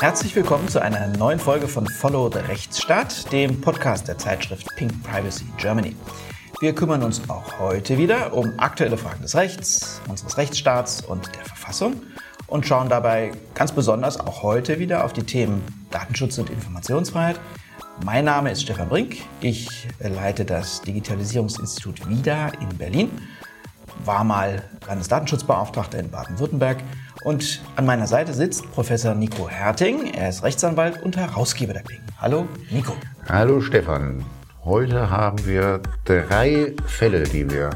Herzlich willkommen zu einer neuen Folge von Follow the Rechtsstaat, dem Podcast der Zeitschrift Pink Privacy Germany. Wir kümmern uns auch heute wieder um aktuelle Fragen des Rechts, unseres Rechtsstaats und der Verfassung und schauen dabei ganz besonders auch heute wieder auf die Themen Datenschutz und Informationsfreiheit. Mein Name ist Stefan Brink. Ich leite das Digitalisierungsinstitut WIDA in Berlin, war mal Landesdatenschutzbeauftragter in Baden-Württemberg und an meiner Seite sitzt Professor Nico Herting. Er ist Rechtsanwalt und Herausgeber der Klingen. Hallo, Nico. Hallo, Stefan. Heute haben wir drei Fälle, die wir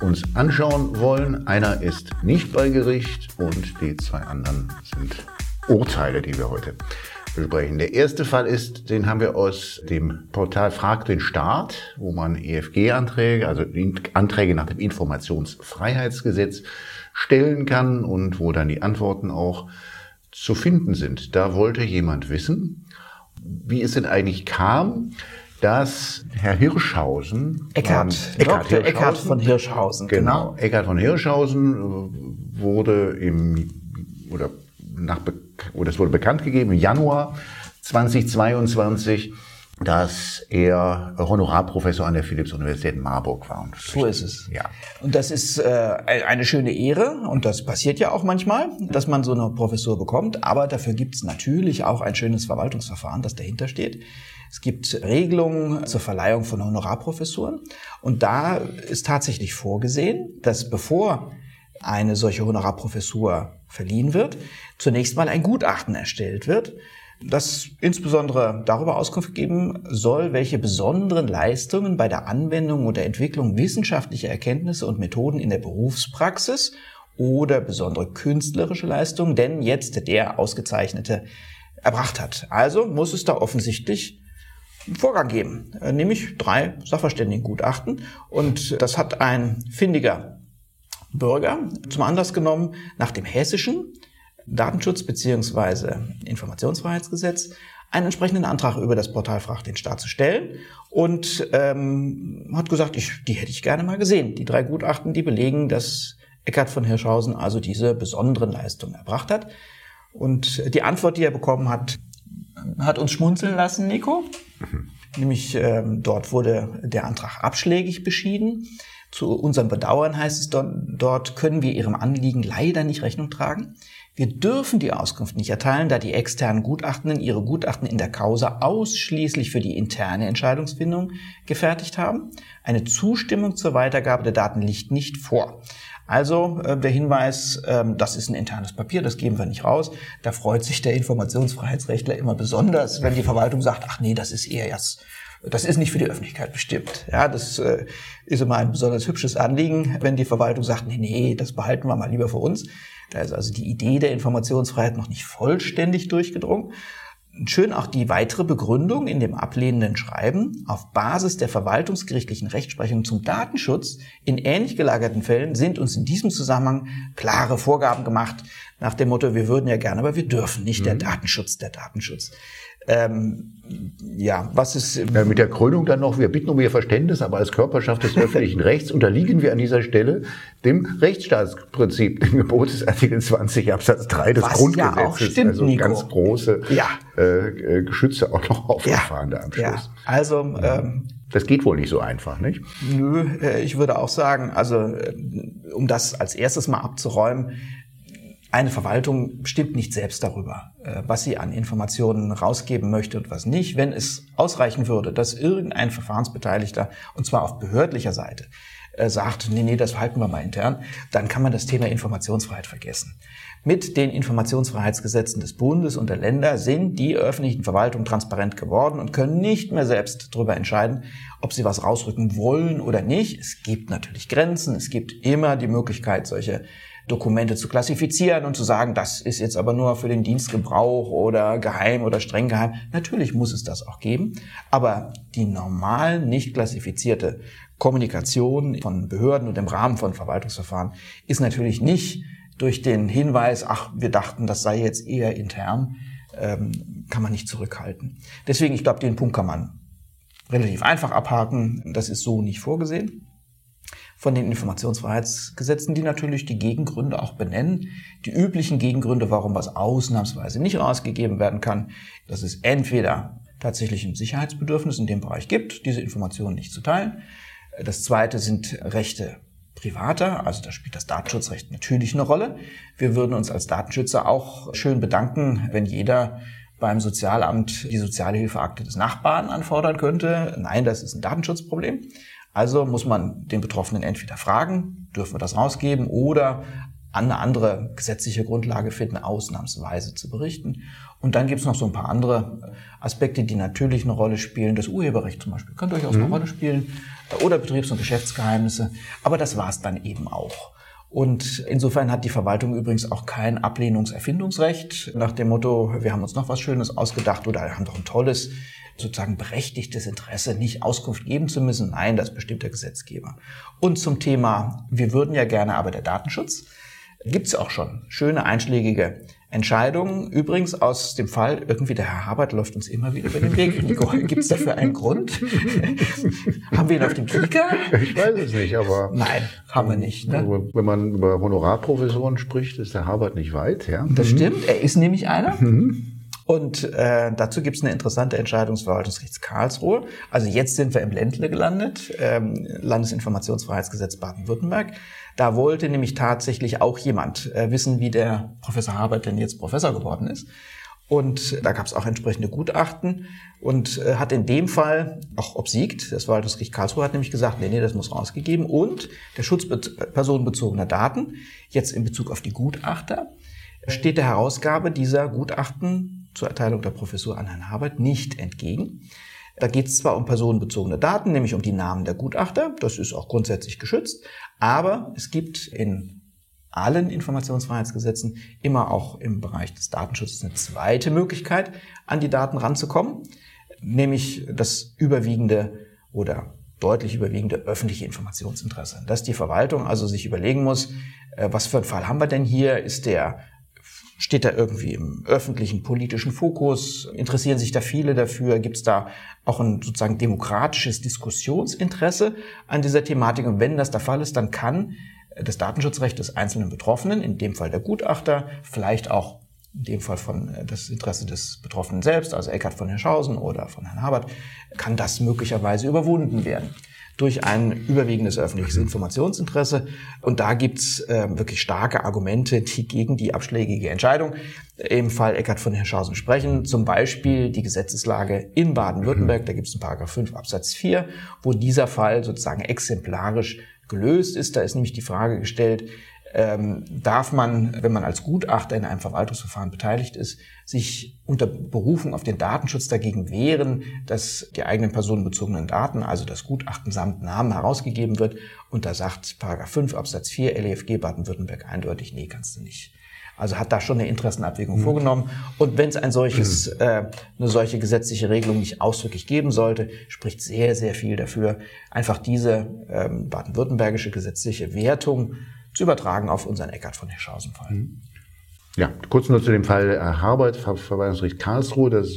uns anschauen wollen. Einer ist nicht bei Gericht und die zwei anderen sind Urteile, die wir heute besprechen. Der erste Fall ist, den haben wir aus dem Portal Frag den Staat, wo man EFG-Anträge, also Anträge nach dem Informationsfreiheitsgesetz stellen kann und wo dann die Antworten auch zu finden sind. Da wollte jemand wissen, wie es denn eigentlich kam, dass Herr Hirschhausen, Eckhard, ähm, Hirschhausen, Eckhard von Hirschhausen, genau, genau. Eckhard von Hirschhausen äh, wurde im oder nach oder es wurde bekannt gegeben im Januar 2022 dass er Honorarprofessor an der Philipps-Universität Marburg war. so ist es. Ja. Und das ist äh, eine schöne Ehre und das passiert ja auch manchmal, dass man so eine Professur bekommt. Aber dafür gibt es natürlich auch ein schönes Verwaltungsverfahren, das dahinter steht. Es gibt Regelungen zur Verleihung von Honorarprofessuren und da ist tatsächlich vorgesehen, dass bevor eine solche Honorarprofessur verliehen wird, zunächst mal ein Gutachten erstellt wird, das insbesondere darüber Auskunft geben soll, welche besonderen Leistungen bei der Anwendung oder Entwicklung wissenschaftlicher Erkenntnisse und Methoden in der Berufspraxis oder besondere künstlerische Leistungen denn jetzt der Ausgezeichnete erbracht hat. Also muss es da offensichtlich einen Vorgang geben, äh, nämlich drei Sachverständigengutachten. Und das hat ein findiger Bürger zum Anlass genommen, nach dem hessischen Datenschutz bzw. Informationsfreiheitsgesetz einen entsprechenden Antrag über das Portal Fragt den Staat zu stellen und ähm, hat gesagt, ich, die hätte ich gerne mal gesehen. Die drei Gutachten, die belegen, dass Eckhard von Hirschhausen also diese besonderen Leistungen erbracht hat. Und die Antwort, die er bekommen hat, hat uns schmunzeln lassen, Nico. Mhm. Nämlich ähm, dort wurde der Antrag abschlägig beschieden. Zu unserem Bedauern heißt es dort, dort können wir Ihrem Anliegen leider nicht Rechnung tragen. Wir dürfen die Auskunft nicht erteilen, da die externen Gutachtenden ihre Gutachten in der Causa ausschließlich für die interne Entscheidungsfindung gefertigt haben. Eine Zustimmung zur Weitergabe der Daten liegt nicht vor. Also äh, der Hinweis, ähm, das ist ein internes Papier, das geben wir nicht raus. Da freut sich der Informationsfreiheitsrechtler immer besonders, wenn die Verwaltung sagt, ach nee, das ist eher erst das ist nicht für die Öffentlichkeit bestimmt. Ja, das äh, ist immer ein besonders hübsches Anliegen, wenn die Verwaltung sagt, nee, nee, das behalten wir mal lieber für uns. Da ist also die Idee der Informationsfreiheit noch nicht vollständig durchgedrungen. Schön auch die weitere Begründung in dem ablehnenden Schreiben. Auf Basis der verwaltungsgerichtlichen Rechtsprechung zum Datenschutz in ähnlich gelagerten Fällen sind uns in diesem Zusammenhang klare Vorgaben gemacht nach dem Motto, wir würden ja gerne, aber wir dürfen nicht. Mhm. Der Datenschutz, der Datenschutz. Ähm, ja, was ist. Ja, mit der Krönung dann noch, wir bitten um Ihr Verständnis, aber als Körperschaft des öffentlichen Rechts unterliegen wir an dieser Stelle dem Rechtsstaatsprinzip, dem Gebot des Artikel 20 Absatz 3 des was Grundgesetzes. Ja auch stimmt, also Nico. ganz große ja. äh, Geschütze auch noch aufgefahren ja. da am Schluss. Ja. Also ähm, das geht wohl nicht so einfach, nicht? Nö, äh, ich würde auch sagen, also äh, um das als erstes mal abzuräumen, eine Verwaltung bestimmt nicht selbst darüber, äh, was sie an Informationen rausgeben möchte und was nicht. Wenn es ausreichen würde, dass irgendein Verfahrensbeteiligter, und zwar auf behördlicher Seite, äh, sagt, nee, nee, das halten wir mal intern, dann kann man das Thema Informationsfreiheit vergessen. Mit den Informationsfreiheitsgesetzen des Bundes und der Länder sind die öffentlichen Verwaltungen transparent geworden und können nicht mehr selbst darüber entscheiden, ob sie was rausrücken wollen oder nicht. Es gibt natürlich Grenzen, es gibt immer die Möglichkeit, solche Dokumente zu klassifizieren und zu sagen, das ist jetzt aber nur für den Dienstgebrauch oder geheim oder streng geheim. Natürlich muss es das auch geben, aber die normal nicht klassifizierte Kommunikation von Behörden und im Rahmen von Verwaltungsverfahren ist natürlich nicht durch den Hinweis, ach, wir dachten, das sei jetzt eher intern, ähm, kann man nicht zurückhalten. Deswegen, ich glaube, den Punkt kann man relativ einfach abhaken. Das ist so nicht vorgesehen. Von den Informationsfreiheitsgesetzen, die natürlich die Gegengründe auch benennen. Die üblichen Gegengründe, warum was ausnahmsweise nicht rausgegeben werden kann, dass es entweder tatsächlich ein Sicherheitsbedürfnis in dem Bereich gibt, diese Informationen nicht zu teilen. Das zweite sind Rechte privater, also da spielt das Datenschutzrecht natürlich eine Rolle. Wir würden uns als Datenschützer auch schön bedanken, wenn jeder beim Sozialamt die Sozialhilfeakte des Nachbarn anfordern könnte. Nein, das ist ein Datenschutzproblem. Also muss man den Betroffenen entweder fragen, dürfen wir das rausgeben, oder eine andere gesetzliche Grundlage finden, ausnahmsweise zu berichten. Und dann gibt es noch so ein paar andere Aspekte, die natürlich eine Rolle spielen. Das Urheberrecht zum Beispiel kann durchaus mhm. eine Rolle spielen. Oder Betriebs- und Geschäftsgeheimnisse. Aber das war es dann eben auch. Und insofern hat die Verwaltung übrigens auch kein Ablehnungserfindungsrecht nach dem Motto, wir haben uns noch was Schönes ausgedacht oder haben doch ein tolles, sozusagen berechtigtes Interesse, nicht Auskunft geben zu müssen. Nein, das bestimmt der Gesetzgeber. Und zum Thema, wir würden ja gerne aber der Datenschutz, gibt es auch schon schöne einschlägige Entscheidungen. Übrigens aus dem Fall, irgendwie der Herr Habert läuft uns immer wieder über den Weg. Gibt es dafür einen Grund? haben wir ihn auf dem Kika? Ich weiß es nicht, aber... Nein, haben wir nicht. Ne? Wenn man über Honorarprofessoren spricht, ist der Habert nicht weit. Ja? Das mhm. stimmt, er ist nämlich einer. Und äh, dazu gibt es eine interessante Entscheidung des Verwaltungsgerichts Karlsruhe. Also jetzt sind wir im Ländle gelandet, ähm, Landesinformationsfreiheitsgesetz Baden-Württemberg. Da wollte nämlich tatsächlich auch jemand äh, wissen, wie der Professor Habert denn jetzt Professor geworden ist. Und da gab es auch entsprechende Gutachten und äh, hat in dem Fall auch obsiegt. Das Verwaltungsgericht Karlsruhe hat nämlich gesagt, nee, nee, das muss rausgegeben. Und der Schutz personenbezogener Daten, jetzt in Bezug auf die Gutachter, steht der Herausgabe dieser Gutachten zur Erteilung der Professur an Herrn Habert nicht entgegen. Da geht es zwar um personenbezogene Daten, nämlich um die Namen der Gutachter, das ist auch grundsätzlich geschützt, aber es gibt in allen Informationsfreiheitsgesetzen immer auch im Bereich des Datenschutzes eine zweite Möglichkeit, an die Daten ranzukommen, nämlich das überwiegende oder deutlich überwiegende öffentliche Informationsinteresse. Dass die Verwaltung also sich überlegen muss, äh, was für einen Fall haben wir denn hier? Ist der Steht da irgendwie im öffentlichen politischen Fokus? Interessieren sich da viele dafür? Gibt es da auch ein sozusagen demokratisches Diskussionsinteresse an dieser Thematik? Und wenn das der Fall ist, dann kann das Datenschutzrecht des einzelnen Betroffenen, in dem Fall der Gutachter, vielleicht auch in dem Fall von äh, das Interesse des Betroffenen selbst, also Eckhard von Hirschhausen oder von Herrn Habert, kann das möglicherweise überwunden werden durch ein überwiegendes öffentliches Informationsinteresse. Und da gibt's äh, wirklich starke Argumente, die gegen die abschlägige Entscheidung im Fall Eckert von Hirschhausen sprechen. Zum Beispiel die Gesetzeslage in Baden-Württemberg, da gibt's in Paragraph 5 Absatz 4, wo dieser Fall sozusagen exemplarisch gelöst ist. Da ist nämlich die Frage gestellt, ähm, darf man, wenn man als Gutachter in einem Verwaltungsverfahren beteiligt ist, sich unter Berufung auf den Datenschutz dagegen wehren, dass die eigenen personenbezogenen Daten, also das Gutachten samt Namen herausgegeben wird. Und da sagt Paragraph 5 Absatz 4 LEFG Baden-Württemberg eindeutig, nee, kannst du nicht. Also hat da schon eine Interessenabwägung mhm. vorgenommen. Und wenn es ein solches, mhm. äh, eine solche gesetzliche Regelung nicht ausdrücklich geben sollte, spricht sehr, sehr viel dafür, einfach diese ähm, baden-württembergische gesetzliche Wertung zu übertragen auf unseren Eckart von Hirschhausen-Fall. Mhm. Ja, kurz nur zu dem Fall äh, Harbeit, Verwaltungsgericht Karlsruhe. Das,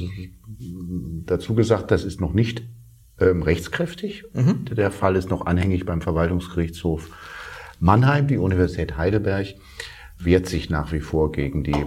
dazu gesagt, das ist noch nicht ähm, rechtskräftig. Mhm. Der Fall ist noch anhängig beim Verwaltungsgerichtshof Mannheim. Die Universität Heidelberg wehrt sich nach wie vor gegen die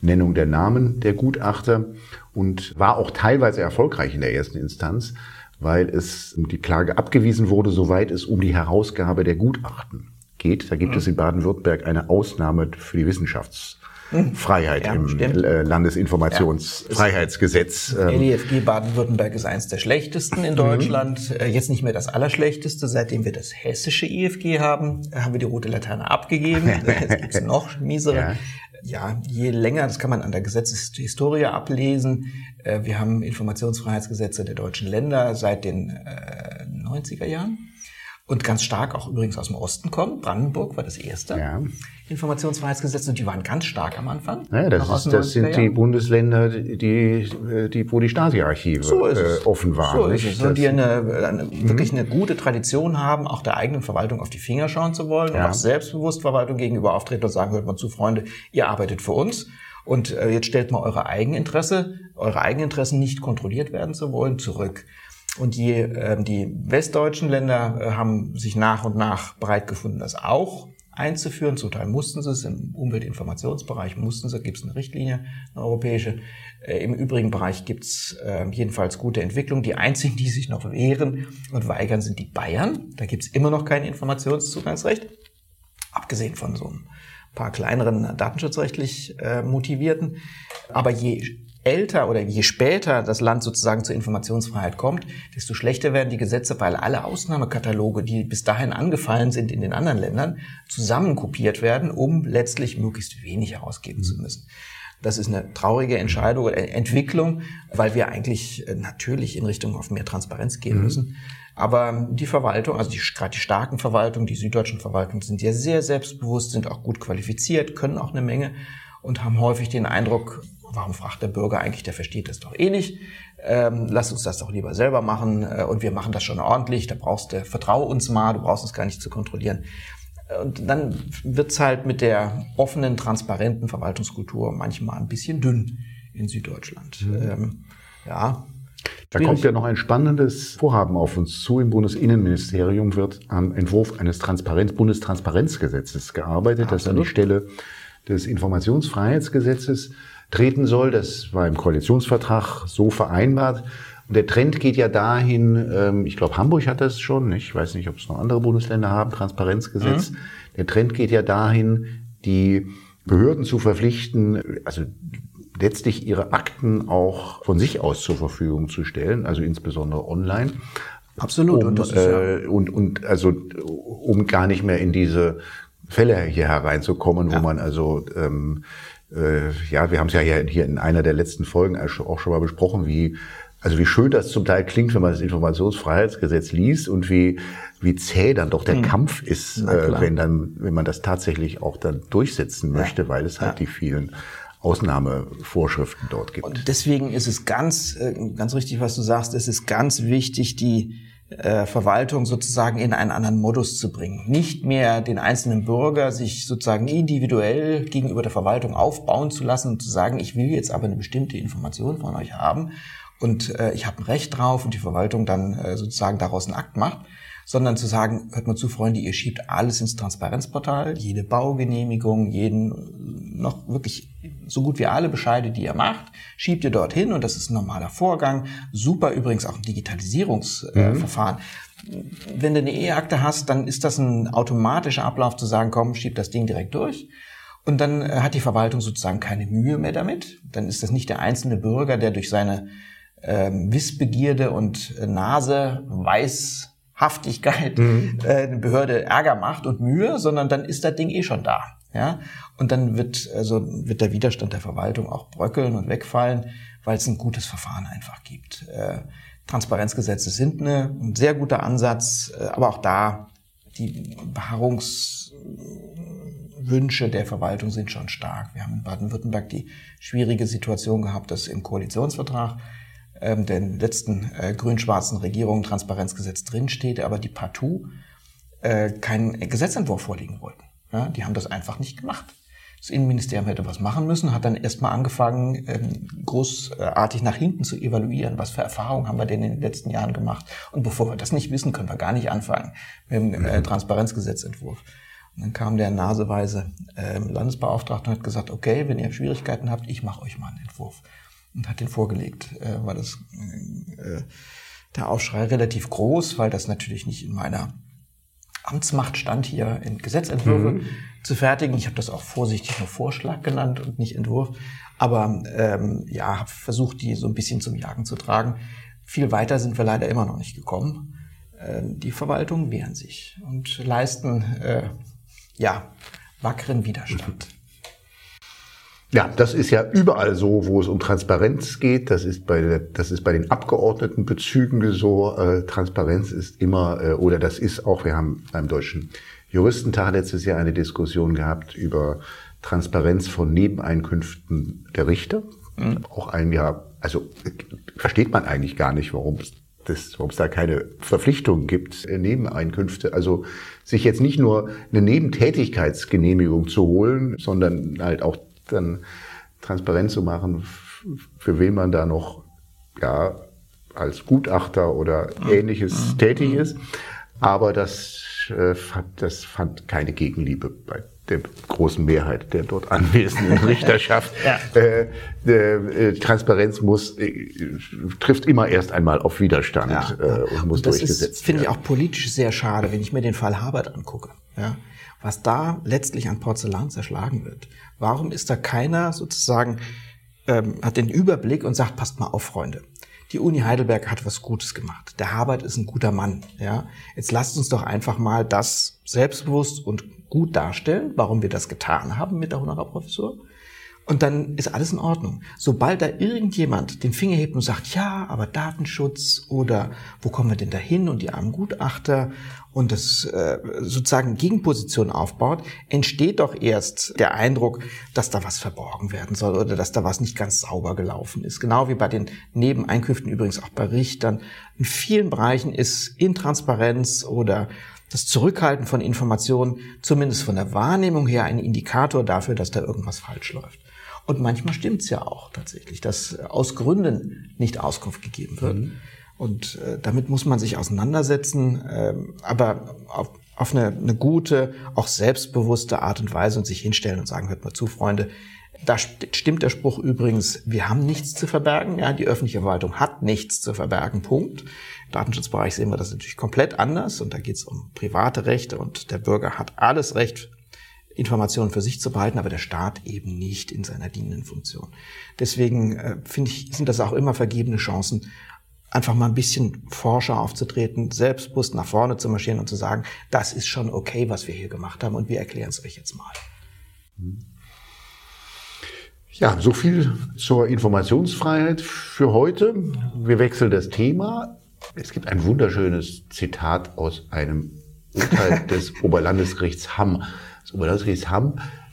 Nennung der Namen der Gutachter und war auch teilweise erfolgreich in der ersten Instanz, weil es die Klage abgewiesen wurde, soweit es um die Herausgabe der Gutachten geht. Da gibt mhm. es in Baden-Württemberg eine Ausnahme für die Wissenschaftsfreiheit ja, im stimmt. Äh, Landesinformationsfreiheitsgesetz. Ja. LIFG Baden-Württemberg ist eines der schlechtesten in mhm. Deutschland. Mhm. Jetzt nicht mehr das allerschlechteste. Seitdem wir das hessische IFG haben, haben wir die rote Laterne abgegeben. Jetzt gibt's noch miesere. Ja. ja, je länger, das kann man an der Gesetzeshistorie ablesen. Äh, wir haben Informationsfreiheitsgesetze der deutschen Länder seit den 90er Jahren und ganz stark auch übrigens aus dem Osten kommen. Brandenburg war das erste ja. Informationsfreiheitsgesetz und die waren ganz stark am Anfang. Ja, das, ist, das sind die Bundesländer, die, die, wo die Stasi-Archive so äh, offen waren. So ist es. Und die eine, eine mhm. wirklich eine gute Tradition haben, auch der eigenen Verwaltung auf die Finger schauen zu wollen ja. und auch selbstbewusst Verwaltung gegenüber auftreten und sagen, hört mal zu, Freunde, ihr arbeitet für uns. Und äh, jetzt stellt mal eure Eigeninteresse, eure Eigeninteressen nicht kontrolliert werden zu wollen, zurück. Und je, äh, die westdeutschen Länder äh, haben sich nach und nach bereit gefunden, das auch einzuführen. Zum Teil mussten sie es, im Umweltinformationsbereich mussten sie, gibt es eine Richtlinie, eine europäische. Äh, Im übrigen Bereich gibt es äh, jedenfalls gute Entwicklung. Die einzigen, die sich noch wehren und weigern, sind die Bayern. Da gibt es immer noch kein Informationszugangsrecht, abgesehen von so ein paar kleineren datenschutzrechtlich äh, motivierten. Aber je älter oder je später das Land sozusagen zur Informationsfreiheit kommt, desto schlechter werden die Gesetze, weil alle Ausnahmekataloge, die bis dahin angefallen sind in den anderen Ländern, zusammenkopiert werden, um letztlich möglichst wenig herausgeben zu müssen. Das ist eine traurige Entscheidung oder Entwicklung, weil wir eigentlich äh, natürlich in Richtung auf mehr Transparenz gehen mhm. müssen. Aber die Verwaltung, also die, gerade die starken Verwaltungen, die süddeutschen Verwaltungen sind ja sehr selbstbewusst, sind auch gut qualifiziert, können auch eine Menge und haben häufig den Eindruck, warum fragt der Bürger eigentlich, der versteht das doch eh nicht. Ähm, lass uns das doch lieber selber machen äh, und wir machen das schon ordentlich. Da brauchst du, vertraue uns mal, du brauchst uns gar nicht zu kontrollieren. Und dann wird's halt mit der offenen, transparenten Verwaltungskultur manchmal ein bisschen dünn in Süddeutschland. Mhm. Ähm, ja. Da kommt ja noch ein spannendes Vorhaben auf uns zu. Im Bundesinnenministerium wird am Entwurf eines Transparenz Bundestransparenzgesetzes gearbeitet, das an die Stelle des Informationsfreiheitsgesetzes treten soll. Das war im Koalitionsvertrag so vereinbart. Und der Trend geht ja dahin, ähm, ich glaube, Hamburg hat das schon, ich weiß nicht, ob es noch andere Bundesländer haben, Transparenzgesetz. Mhm. Der Trend geht ja dahin, die Behörden zu verpflichten, also letztlich ihre Akten auch von sich aus zur Verfügung zu stellen, also insbesondere online. Absolut. Um, und, äh, und, und also um gar nicht mehr in diese Fälle hier hereinzukommen, ja. wo man also ähm, äh, ja, wir haben es ja hier in einer der letzten Folgen auch schon mal besprochen, wie also wie schön das zum Teil klingt, wenn man das Informationsfreiheitsgesetz liest und wie wie zäh dann doch der mhm. Kampf ist, äh, wenn dann wenn man das tatsächlich auch dann durchsetzen möchte, ja. weil es halt ja. die vielen Ausnahmevorschriften dort gibt. Und deswegen ist es ganz äh, ganz richtig, was du sagst. Es ist ganz wichtig, die äh, Verwaltung sozusagen in einen anderen Modus zu bringen. Nicht mehr den einzelnen Bürger sich sozusagen individuell gegenüber der Verwaltung aufbauen zu lassen und zu sagen, ich will jetzt aber eine bestimmte Information von euch haben und äh, ich habe ein Recht drauf und die Verwaltung dann äh, sozusagen daraus einen Akt macht, sondern zu sagen, hört mal zu, Freunde, ihr schiebt alles ins Transparenzportal, jede Baugenehmigung, jeden, noch wirklich so gut wie alle Bescheide, die ihr macht, schiebt ihr dorthin und das ist ein normaler Vorgang. Super übrigens auch ein Digitalisierungsverfahren. Mhm. Wenn du eine E-Akte hast, dann ist das ein automatischer Ablauf zu sagen, komm, schieb das Ding direkt durch. Und dann äh, hat die Verwaltung sozusagen keine Mühe mehr damit. Dann ist das nicht der einzelne Bürger, der durch seine ähm, Wissbegierde und äh, Nase weiß Haftigkeit mhm. äh, eine Behörde Ärger macht und Mühe, sondern dann ist das Ding eh schon da. Ja? Und dann wird, also wird der Widerstand der Verwaltung auch bröckeln und wegfallen, weil es ein gutes Verfahren einfach gibt. Äh, Transparenzgesetze sind eine, ein sehr guter Ansatz, äh, aber auch da die Beharrungswünsche der Verwaltung sind schon stark. Wir haben in Baden-Württemberg die schwierige Situation gehabt, dass im Koalitionsvertrag ähm, der letzten äh, grün-schwarzen Regierung Transparenzgesetz drinsteht, aber die partout äh, keinen Gesetzentwurf vorlegen wollten. Ja, die haben das einfach nicht gemacht. Das Innenministerium hätte was machen müssen, hat dann erstmal angefangen, ähm, großartig nach hinten zu evaluieren. Was für Erfahrungen haben wir denn in den letzten Jahren gemacht? Und bevor wir das nicht wissen, können wir gar nicht anfangen mit dem äh, mhm. Transparenzgesetzentwurf. Und dann kam der naseweise äh, Landesbeauftragte und hat gesagt, okay, wenn ihr Schwierigkeiten habt, ich mache euch mal einen Entwurf und hat den vorgelegt, äh, war das äh, der Aufschrei relativ groß, weil das natürlich nicht in meiner Amtsmacht stand, hier in Gesetzentwürfe mhm. zu fertigen. Ich habe das auch vorsichtig nur Vorschlag genannt und nicht Entwurf. Aber ähm, ja, habe versucht, die so ein bisschen zum Jagen zu tragen. Viel weiter sind wir leider immer noch nicht gekommen. Ähm, die Verwaltungen wehren sich und leisten äh, ja wackeren Widerstand. Ja, das ist ja überall so, wo es um Transparenz geht. Das ist bei, der, das ist bei den Abgeordnetenbezügen so. Äh, Transparenz ist immer, äh, oder das ist auch, wir haben beim Deutschen Juristentag letztes Jahr eine Diskussion gehabt über Transparenz von Nebeneinkünften der Richter. Mhm. Auch ein Jahr, also versteht man eigentlich gar nicht, warum es das, warum es da keine Verpflichtung gibt, Nebeneinkünfte. Also sich jetzt nicht nur eine Nebentätigkeitsgenehmigung zu holen, sondern halt auch dann transparent zu machen, für wen man da noch ja, als Gutachter oder ähnliches tätig ist. Aber das, äh, fand, das fand keine Gegenliebe bei der großen Mehrheit der dort anwesenden Richterschaft. ja. äh, äh, Transparenz muss äh, trifft immer erst einmal auf Widerstand ja. äh, und muss und das durchgesetzt ist, finde ich auch politisch sehr schade, wenn ich mir den Fall Habert angucke. Ja? Was da letztlich an Porzellan zerschlagen wird. Warum ist da keiner sozusagen ähm, hat den Überblick und sagt, passt mal auf, Freunde die Uni Heidelberg hat was Gutes gemacht. Der Habert ist ein guter Mann. Ja, jetzt lasst uns doch einfach mal das selbstbewusst und gut darstellen, warum wir das getan haben mit der Honorarprofessur. Und dann ist alles in Ordnung. Sobald da irgendjemand den Finger hebt und sagt, ja, aber Datenschutz oder wo kommen wir denn da hin und die armen Gutachter und das äh, sozusagen Gegenposition aufbaut, entsteht doch erst der Eindruck, dass da was verborgen werden soll oder dass da was nicht ganz sauber gelaufen ist. Genau wie bei den Nebeneinkünften übrigens auch bei Richtern. In vielen Bereichen ist Intransparenz oder das Zurückhalten von Informationen, zumindest von der Wahrnehmung her, ein Indikator dafür, dass da irgendwas falsch läuft. Und manchmal stimmt es ja auch tatsächlich, dass aus Gründen nicht Auskunft gegeben wird. Mhm. Und äh, damit muss man sich auseinandersetzen, äh, aber auf, auf eine, eine gute, auch selbstbewusste Art und Weise und sich hinstellen und sagen, hört mal zu, Freunde, da stimmt der Spruch übrigens, wir haben nichts zu verbergen. Ja, die öffentliche Verwaltung hat nichts zu verbergen. Punkt. Im Datenschutzbereich sehen wir das natürlich komplett anders und da geht es um private Rechte und der Bürger hat alles Recht, Informationen für sich zu behalten, aber der Staat eben nicht in seiner dienenden Funktion. Deswegen äh, finde ich, sind das auch immer vergebene Chancen, einfach mal ein bisschen forscher aufzutreten, selbstbewusst nach vorne zu marschieren und zu sagen, das ist schon okay, was wir hier gemacht haben und wir erklären es euch jetzt mal. Ja, so viel zur Informationsfreiheit für heute. Wir wechseln das Thema. Es gibt ein wunderschönes Zitat aus einem Urteil des Oberlandesgerichts Hamm das Oberlandesgericht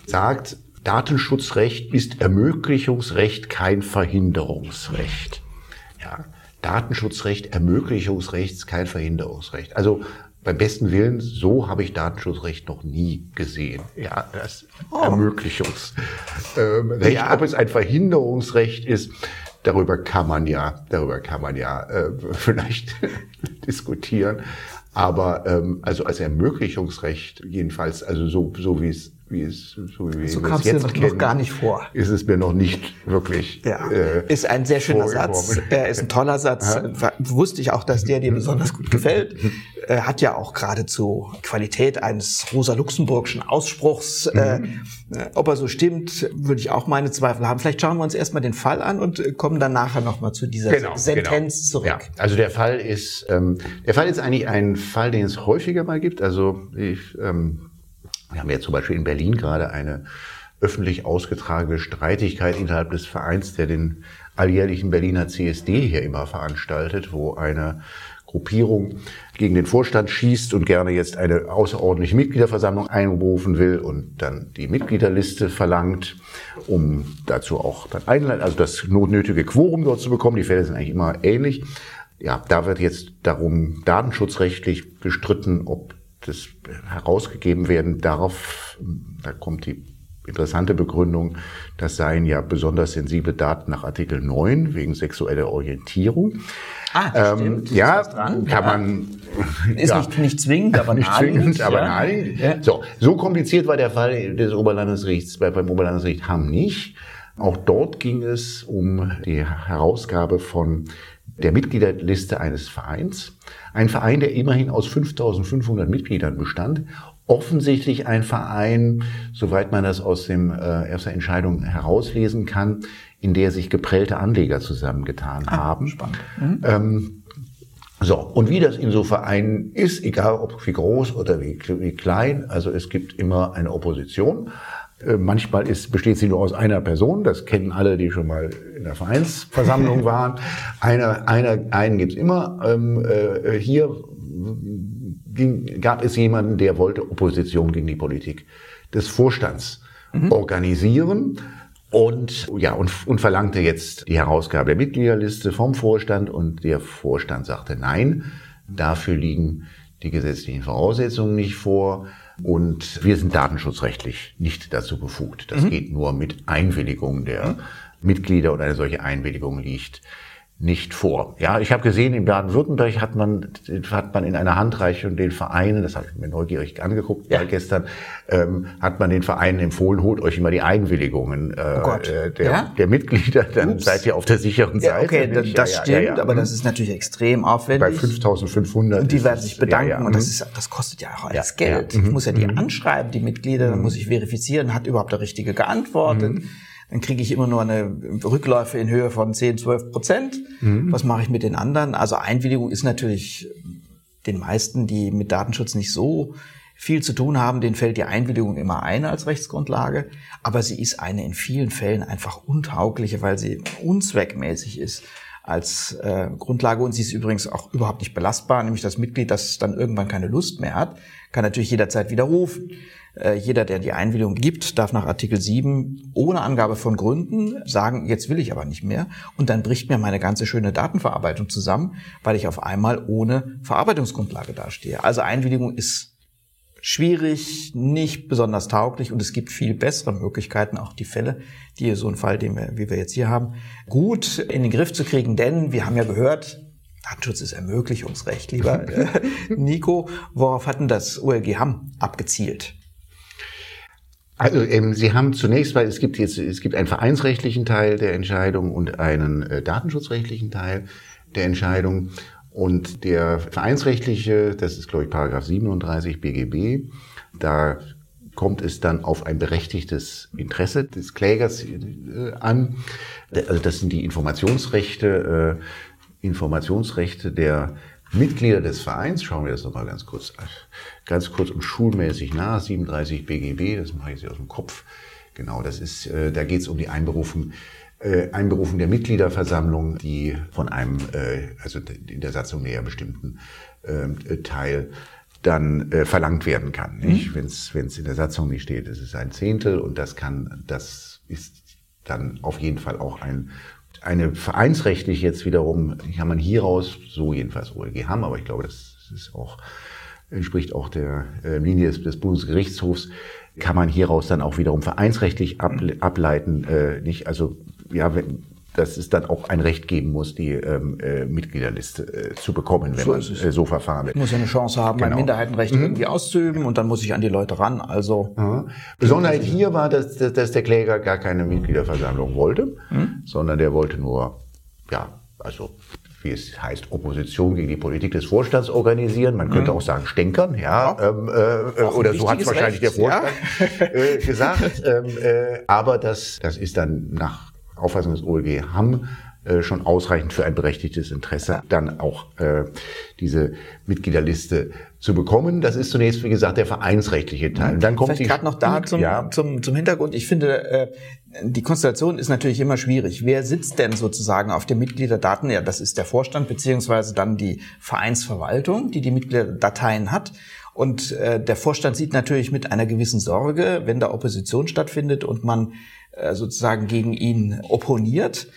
sagt, Datenschutzrecht ist Ermöglichungsrecht, kein Verhinderungsrecht. Ja, Datenschutzrecht, Ermöglichungsrecht, kein Verhinderungsrecht. Also beim besten Willen, so habe ich Datenschutzrecht noch nie gesehen. Ja, das oh. Ermöglichungsrecht. Ähm, ja. Ob es ein Verhinderungsrecht ist, darüber kann man ja, darüber kann man ja äh, vielleicht diskutieren. Aber ähm, also als Ermöglichungsrecht jedenfalls, also so, so wie es wie es so wie so wir es jetzt noch, kennen, gar nicht vor. Ist es mir noch nicht wirklich. Ja, äh, ist ein sehr schöner Satz. Er ist ein toller Satz. Ja. Wusste ich auch, dass der dir besonders gut gefällt. Er hat ja auch geradezu Qualität eines Rosa-Luxemburgischen Ausspruchs. Äh, mhm. Äh, ob er so stimmt, würde ich auch meine Zweifel haben. Vielleicht schauen wir uns erstmal den Fall an und äh, kommen dann nachher nochmal zu dieser genau, Sentenz genau. zurück. Ja, also der Fall ist, ähm, der Fall ist eigentlich ein Fall, den es häufiger mal gibt. Also ich, ähm, wir haben ja zum Beispiel in Berlin gerade eine öffentlich ausgetragene Streitigkeit innerhalb des Vereins, der den alljährlichen Berliner CSD hier immer veranstaltet, wo eine Gruppierung gegen den Vorstand schießt und gerne jetzt eine außerordentliche Mitgliederversammlung einberufen will und dann die Mitgliederliste verlangt, um dazu auch dann einleiten, also das notnötige Quorum dort zu bekommen. Die Fälle sind eigentlich immer ähnlich. Ja, da wird jetzt darum datenschutzrechtlich gestritten, ob das herausgegeben werden darf. Da kommt die interessante Begründung, das seien ja besonders sensible Daten nach Artikel 9 wegen sexueller Orientierung. Ah, das ähm, stimmt. Ja, kann ja. man. Ist ja, nicht, nicht zwingend, aber nicht zwingend, aber ja. naheliegend. So, so kompliziert war der Fall des Oberlandesgerichts bei, beim Oberlandesgericht Hamm nicht. Auch dort ging es um die Herausgabe von der Mitgliederliste eines Vereins. Ein Verein, der immerhin aus 5500 Mitgliedern bestand. Offensichtlich ein Verein, soweit man das aus dem äh, erster Entscheidung herauslesen kann, in der sich geprellte Anleger zusammengetan ah, haben. Spannend. Mhm. Ähm, so, und wie das in so Vereinen ist, egal ob wie groß oder wie, wie klein, also es gibt immer eine Opposition. Äh, manchmal ist, besteht sie nur aus einer Person, das kennen alle, die schon mal in der Vereinsversammlung waren. Einer, einer, einen gibt's immer. Ähm, äh, hier ging, gab es jemanden, der wollte Opposition gegen die Politik des Vorstands mhm. organisieren und ja und, und verlangte jetzt die Herausgabe der Mitgliederliste vom Vorstand und der Vorstand sagte nein, dafür liegen die gesetzlichen Voraussetzungen nicht vor und wir sind datenschutzrechtlich nicht dazu befugt. Das mhm. geht nur mit Einwilligung der mhm. Mitglieder und eine solche Einwilligung liegt nicht vor. Ja, ich habe gesehen, in Baden-Württemberg hat man, hat man in einer Handreichung den Vereinen, das habe ich mir neugierig angeguckt, ja. gestern, ähm, hat man den Vereinen empfohlen, holt euch immer die Einwilligungen äh, oh äh, der, ja? der, Mitglieder, dann Ups. seid ihr auf der sicheren Seite. Ja, okay, das, das stimmt, aber das ist natürlich extrem aufwendig. Bei 5500. Und die werden sich bedanken und das, mhm. ist, das kostet ja auch alles Geld. Ich mhm. muss ja die mhm. anschreiben, die Mitglieder, dann muss ich verifizieren, hat überhaupt der Richtige geantwortet dann kriege ich immer nur eine Rückläufe in Höhe von 10, 12 Prozent. Mhm. Was mache ich mit den anderen? Also Einwilligung ist natürlich den meisten, die mit Datenschutz nicht so viel zu tun haben, denen fällt die Einwilligung immer ein als Rechtsgrundlage, aber sie ist eine in vielen Fällen einfach untaugliche, weil sie unzweckmäßig ist als äh, Grundlage und sie ist übrigens auch überhaupt nicht belastbar, nämlich das Mitglied, das dann irgendwann keine Lust mehr hat, kann natürlich jederzeit widerrufen. Äh, jeder, der die Einwilligung gibt, darf nach Artikel 7 ohne Angabe von Gründen sagen, jetzt will ich aber nicht mehr. Und dann bricht mir meine ganze schöne Datenverarbeitung zusammen, weil ich auf einmal ohne Verarbeitungsgrundlage dastehe. Also Einwilligung ist schwierig, nicht besonders tauglich und es gibt viel bessere Möglichkeiten, auch die Fälle, die so ein Fall, den wir, wie wir jetzt hier haben, gut in den Griff zu kriegen. Denn wir haben ja gehört, Datenschutz ist Ermöglichungsrecht, lieber Nico. Worauf hatten das OLG Hamm abgezielt? Also ähm, Sie haben zunächst, weil es gibt jetzt es gibt einen vereinsrechtlichen Teil der Entscheidung und einen äh, datenschutzrechtlichen Teil der Entscheidung. Und der vereinsrechtliche, das ist glaube ich Paragraph 37 BGB, da kommt es dann auf ein berechtigtes Interesse des Klägers äh, an. Also das sind die Informationsrechte, äh, Informationsrechte der Mitglieder des Vereins. Schauen wir das nochmal ganz kurz ganz kurz und schulmäßig nach, 37 BGB, das mache ich jetzt aus dem Kopf. Genau, das ist, äh, da geht es um die Einberufung, äh, Einberufung der Mitgliederversammlung, die von einem, äh, also in der Satzung näher bestimmten äh, Teil dann äh, verlangt werden kann. Nicht? Mhm. Wenn es in der Satzung nicht steht, es ist ein Zehntel und das kann, das ist dann auf jeden Fall auch ein eine vereinsrechtlich jetzt wiederum, kann man hieraus, so jedenfalls OLG haben, aber ich glaube, das ist auch entspricht auch der äh, Linie des, des Bundesgerichtshofs, kann man hieraus dann auch wiederum vereinsrechtlich ab, ableiten, äh, nicht? Also ja, wenn, dass es dann auch ein Recht geben muss, die ähm, äh, Mitgliederliste äh, zu bekommen, wenn so man äh, so verfahren wird. Ich muss ja eine Chance haben, genau. mein Minderheitenrecht mhm. irgendwie auszuüben und dann muss ich an die Leute ran. Also mhm. Besonderheit hier war, dass, dass, dass der Kläger gar keine Mitgliederversammlung wollte, mhm. sondern der wollte nur ja also wie es heißt, Opposition gegen die Politik des Vorstands organisieren. Man könnte mhm. auch sagen, stänkern, ja. ja. Ähm, äh, oder so hat es wahrscheinlich Recht, der Vorstand ja. äh, gesagt. ähm, äh, aber das, das ist dann nach Auffassung des OLG Hamm äh, schon ausreichend für ein berechtigtes Interesse, dann auch äh, diese Mitgliederliste zu bekommen. Das ist zunächst, wie gesagt, der vereinsrechtliche Teil. Und dann kommt Vielleicht gerade noch da zum, ja. zum, zum Hintergrund. Ich finde, äh, die Konstellation ist natürlich immer schwierig. Wer sitzt denn sozusagen auf den Mitgliederdaten? Ja, das ist der Vorstand beziehungsweise dann die Vereinsverwaltung, die die Mitgliederdateien hat. Und äh, der Vorstand sieht natürlich mit einer gewissen Sorge, wenn da Opposition stattfindet und man sozusagen gegen ihn opponiert,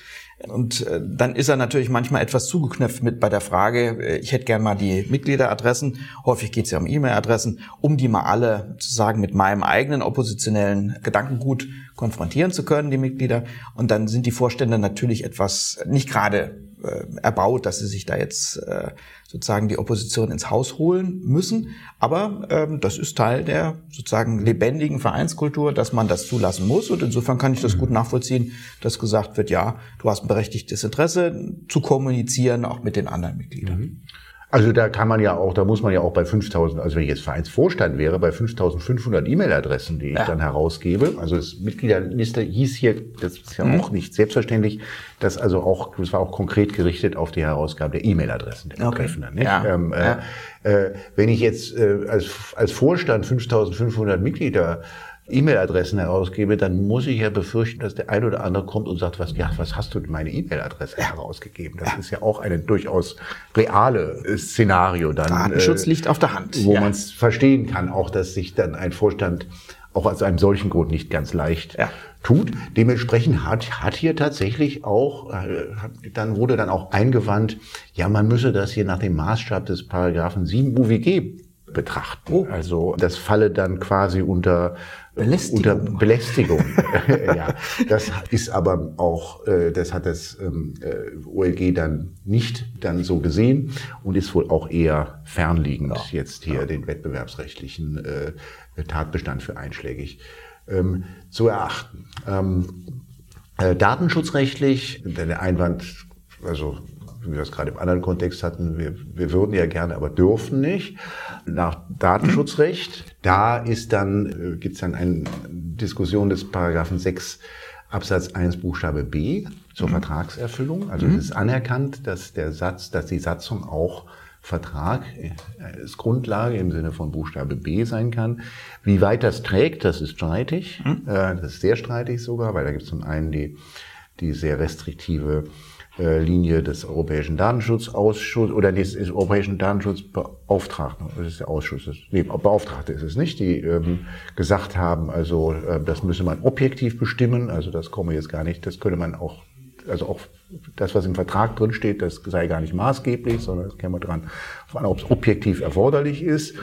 und äh, dann ist er natürlich manchmal etwas zugeknöpft mit bei der Frage, äh, ich hätte gern mal die Mitgliederadressen, häufig geht es ja um E-Mail-Adressen, um die mal alle sozusagen mit meinem eigenen oppositionellen Gedankengut konfrontieren zu können, die Mitglieder. Und dann sind die Vorstände natürlich etwas nicht gerade äh, erbaut, dass sie sich da jetzt äh, sozusagen die Opposition ins Haus holen müssen. Aber ähm, das ist Teil der sozusagen lebendigen Vereinskultur, dass man das zulassen muss. Und insofern kann ich das gut nachvollziehen, dass gesagt wird, ja, du hast ein berechtigtes Interesse zu kommunizieren, auch mit den anderen Mitgliedern. Mhm. Also da kann man ja auch, da muss man ja auch bei 5000, also wenn ich jetzt Vereinsvorstand wäre, bei 5500 E-Mail-Adressen, die ich ja. dann herausgebe, also das Mitgliederliste hieß hier, das ist ja mhm. auch nicht selbstverständlich, dass also auch, das war auch konkret gerichtet auf die Herausgabe der E-Mail-Adressen der Betreffenden. Okay. Ja. Ähm, äh, ja. Äh, wenn ich jetzt äh, als, als Vorstand 5500 Mitglieder E-Mail-Adressen herausgebe, dann muss ich ja befürchten, dass der ein oder andere kommt und sagt, was, ja, was hast du denn meine E-Mail-Adresse herausgegeben? Das ja. ist ja auch eine durchaus reale äh, Szenario dann. Datenschutz äh, liegt auf der Hand. Wo ja. man es verstehen kann, auch dass sich dann ein Vorstand auch aus einem solchen Grund nicht ganz leicht ja. tut. Dementsprechend hat, hat hier tatsächlich auch, äh, dann wurde dann auch eingewandt, ja, man müsse das hier nach dem Maßstab des Paragraphen 7 UWG betrachten. Oh. Also das falle dann quasi unter Belästigung. Unter Belästigung. ja, das ist aber auch, äh, das hat das ähm, äh, OLG dann nicht dann so gesehen und ist wohl auch eher fernliegend ja. jetzt hier ja. den wettbewerbsrechtlichen äh, Tatbestand für einschlägig ähm, zu erachten. Ähm, äh, datenschutzrechtlich, der Einwand, also wie wir das gerade im anderen Kontext hatten, wir, wir würden ja gerne, aber dürfen nicht. Nach Datenschutzrecht, da ist dann, äh, gibt es dann eine Diskussion des Paragraphen 6 Absatz 1 Buchstabe B zur mhm. Vertragserfüllung. Also mhm. es ist anerkannt, dass der Satz, dass die Satzung auch Vertrag als äh, Grundlage im Sinne von Buchstabe B sein kann. Wie weit das trägt, das ist streitig. Mhm. Das ist sehr streitig sogar, weil da gibt es zum einen die, die sehr restriktive äh, Linie des Europäischen Datenschutzausschusses oder des, des Europäischen Datenschutzbeauftragten, das ist der Ausschuss, nee, Beauftragte ist es nicht, die ähm, gesagt haben, also äh, das müsse man objektiv bestimmen, also das komme jetzt gar nicht, das könnte man auch, also auch das, was im Vertrag drin steht, das sei gar nicht maßgeblich, sondern das käme dran, ob es objektiv erforderlich ist.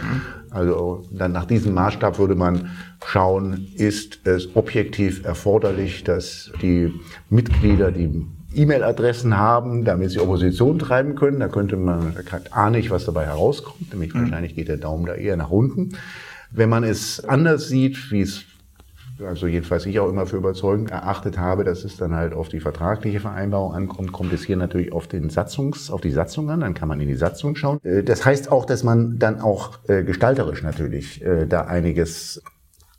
Also dann nach diesem Maßstab würde man schauen, ist es objektiv erforderlich, dass die Mitglieder, die E-Mail-Adressen haben, damit sie Opposition treiben können. Da könnte man, da ahne ich, was dabei herauskommt, nämlich mhm. wahrscheinlich geht der Daumen da eher nach unten. Wenn man es anders sieht, wie es also jedenfalls ich auch immer für überzeugend erachtet habe, dass es dann halt auf die vertragliche Vereinbarung ankommt, kommt es hier natürlich auf den Satzungs, auf die Satzung an, dann kann man in die Satzung schauen. Äh, das heißt auch, dass man dann auch äh, gestalterisch natürlich äh, da einiges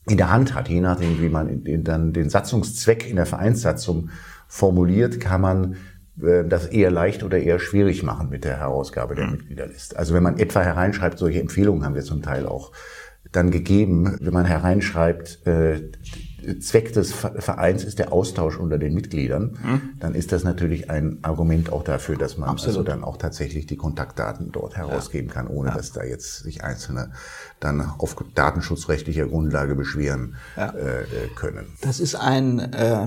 in der Hand hat, je nachdem, wie man dann den Satzungszweck in der Vereinssatzung formuliert, kann man äh, das eher leicht oder eher schwierig machen mit der Herausgabe der mhm. Mitgliederliste. Also wenn man etwa hereinschreibt, solche Empfehlungen haben wir zum Teil auch dann gegeben, wenn man hereinschreibt, äh, Zweck des Vereins ist der Austausch unter den Mitgliedern, mhm. dann ist das natürlich ein Argument auch dafür, dass man Absolut. also dann auch tatsächlich die Kontaktdaten dort herausgeben kann, ohne ja. dass da jetzt sich Einzelne dann auf datenschutzrechtlicher Grundlage beschweren ja. äh, können. Das ist ein äh,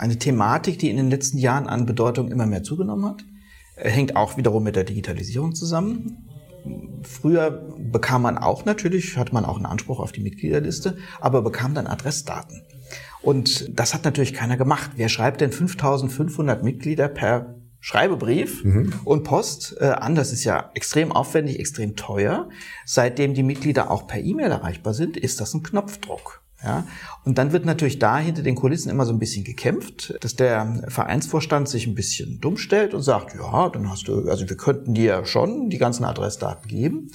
eine Thematik, die in den letzten Jahren an Bedeutung immer mehr zugenommen hat. Hängt auch wiederum mit der Digitalisierung zusammen. Früher bekam man auch natürlich, hatte man auch einen Anspruch auf die Mitgliederliste, aber bekam dann Adressdaten. Und das hat natürlich keiner gemacht. Wer schreibt denn 5500 Mitglieder per Schreibebrief mhm. und Post äh, an. Das ist ja extrem aufwendig, extrem teuer. Seitdem die Mitglieder auch per E-Mail erreichbar sind, ist das ein Knopfdruck. Ja, und dann wird natürlich da hinter den Kulissen immer so ein bisschen gekämpft, dass der Vereinsvorstand sich ein bisschen dumm stellt und sagt, ja, dann hast du, also wir könnten dir schon die ganzen Adressdaten geben,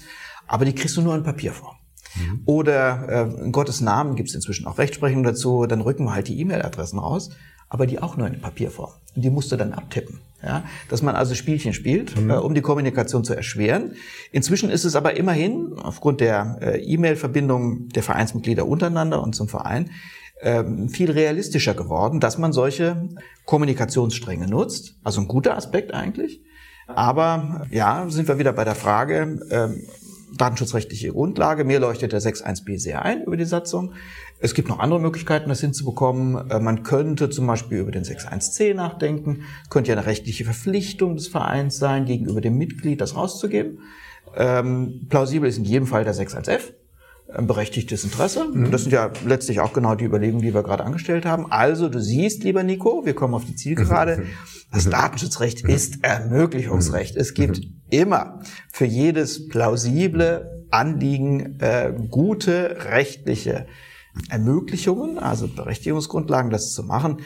aber die kriegst du nur in Papierform. Mhm. Oder äh, in Gottes Namen gibt es inzwischen auch Rechtsprechung dazu, dann rücken wir halt die E-Mail-Adressen raus, aber die auch nur in Papierform. Und die musst du dann abtippen. Ja? Dass man also Spielchen spielt, mhm. äh, um die Kommunikation zu erschweren. Inzwischen ist es aber immerhin, aufgrund der äh, E-Mail-Verbindung der Vereinsmitglieder untereinander und zum Verein, äh, viel realistischer geworden, dass man solche Kommunikationsstränge nutzt. Also ein guter Aspekt eigentlich. Aber ja, sind wir wieder bei der Frage, ähm, datenschutzrechtliche Grundlage. Mir leuchtet der 6.1b sehr ein über die Satzung. Es gibt noch andere Möglichkeiten, das hinzubekommen. Äh, man könnte zum Beispiel über den 6.1c nachdenken, könnte ja eine rechtliche Verpflichtung des Vereins sein, gegenüber dem Mitglied das rauszugeben. Ähm, plausibel ist in jedem Fall der 6.1f ein berechtigtes Interesse. Mhm. Das sind ja letztlich auch genau die Überlegungen, die wir gerade angestellt haben. Also du siehst, lieber Nico, wir kommen auf die Zielgerade. Das Datenschutzrecht ist Ermöglichungsrecht. Es gibt immer für jedes plausible Anliegen äh, gute rechtliche Ermöglichungen, also Berechtigungsgrundlagen, das zu machen.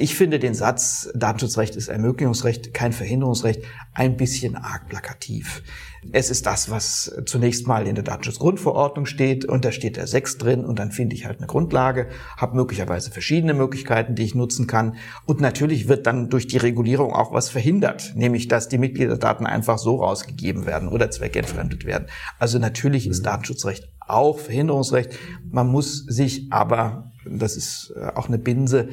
Ich finde den Satz, Datenschutzrecht ist Ermöglichungsrecht, kein Verhinderungsrecht, ein bisschen arg plakativ. Es ist das, was zunächst mal in der Datenschutzgrundverordnung steht und da steht der 6 drin und dann finde ich halt eine Grundlage, habe möglicherweise verschiedene Möglichkeiten, die ich nutzen kann und natürlich wird dann durch die Regulierung auch was verhindert, nämlich dass die Mitgliederdaten einfach so rausgegeben werden oder zweckentfremdet werden. Also natürlich ist Datenschutzrecht auch Verhinderungsrecht. Man muss sich aber, das ist äh, auch eine Binse,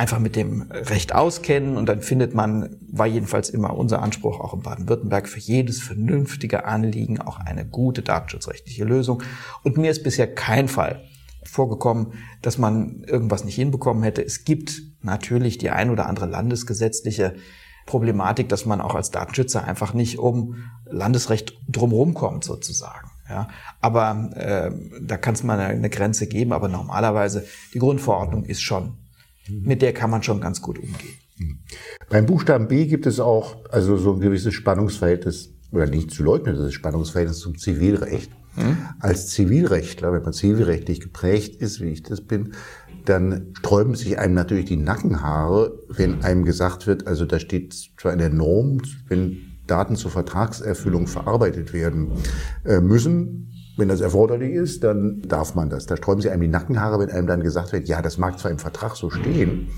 einfach mit dem Recht auskennen und dann findet man, war jedenfalls immer unser Anspruch auch in Baden-Württemberg, für jedes vernünftige Anliegen auch eine gute datenschutzrechtliche Lösung. Und mir ist bisher kein Fall vorgekommen, dass man irgendwas nicht hinbekommen hätte. Es gibt natürlich die ein oder andere landesgesetzliche Problematik, dass man auch als Datenschützer einfach nicht um Landesrecht drumherum kommt sozusagen. Ja, aber äh, da kann es mal eine, eine Grenze geben, aber normalerweise die Grundverordnung ist schon, mit der kann man schon ganz gut umgehen. Beim Buchstaben B gibt es auch also so ein gewisses Spannungsverhältnis, oder nicht zu leugnen, das ist Spannungsverhältnis zum Zivilrecht. Hm? Als Zivilrechtler, wenn man zivilrechtlich geprägt ist, wie ich das bin, dann sträuben sich einem natürlich die Nackenhaare, wenn einem gesagt wird, also da steht zwar in der Norm, wenn Daten zur Vertragserfüllung verarbeitet werden äh, müssen, wenn das erforderlich ist, dann darf man das. Da sträuben sich einem die Nackenhaare, wenn einem dann gesagt wird, ja, das mag zwar im Vertrag so stehen,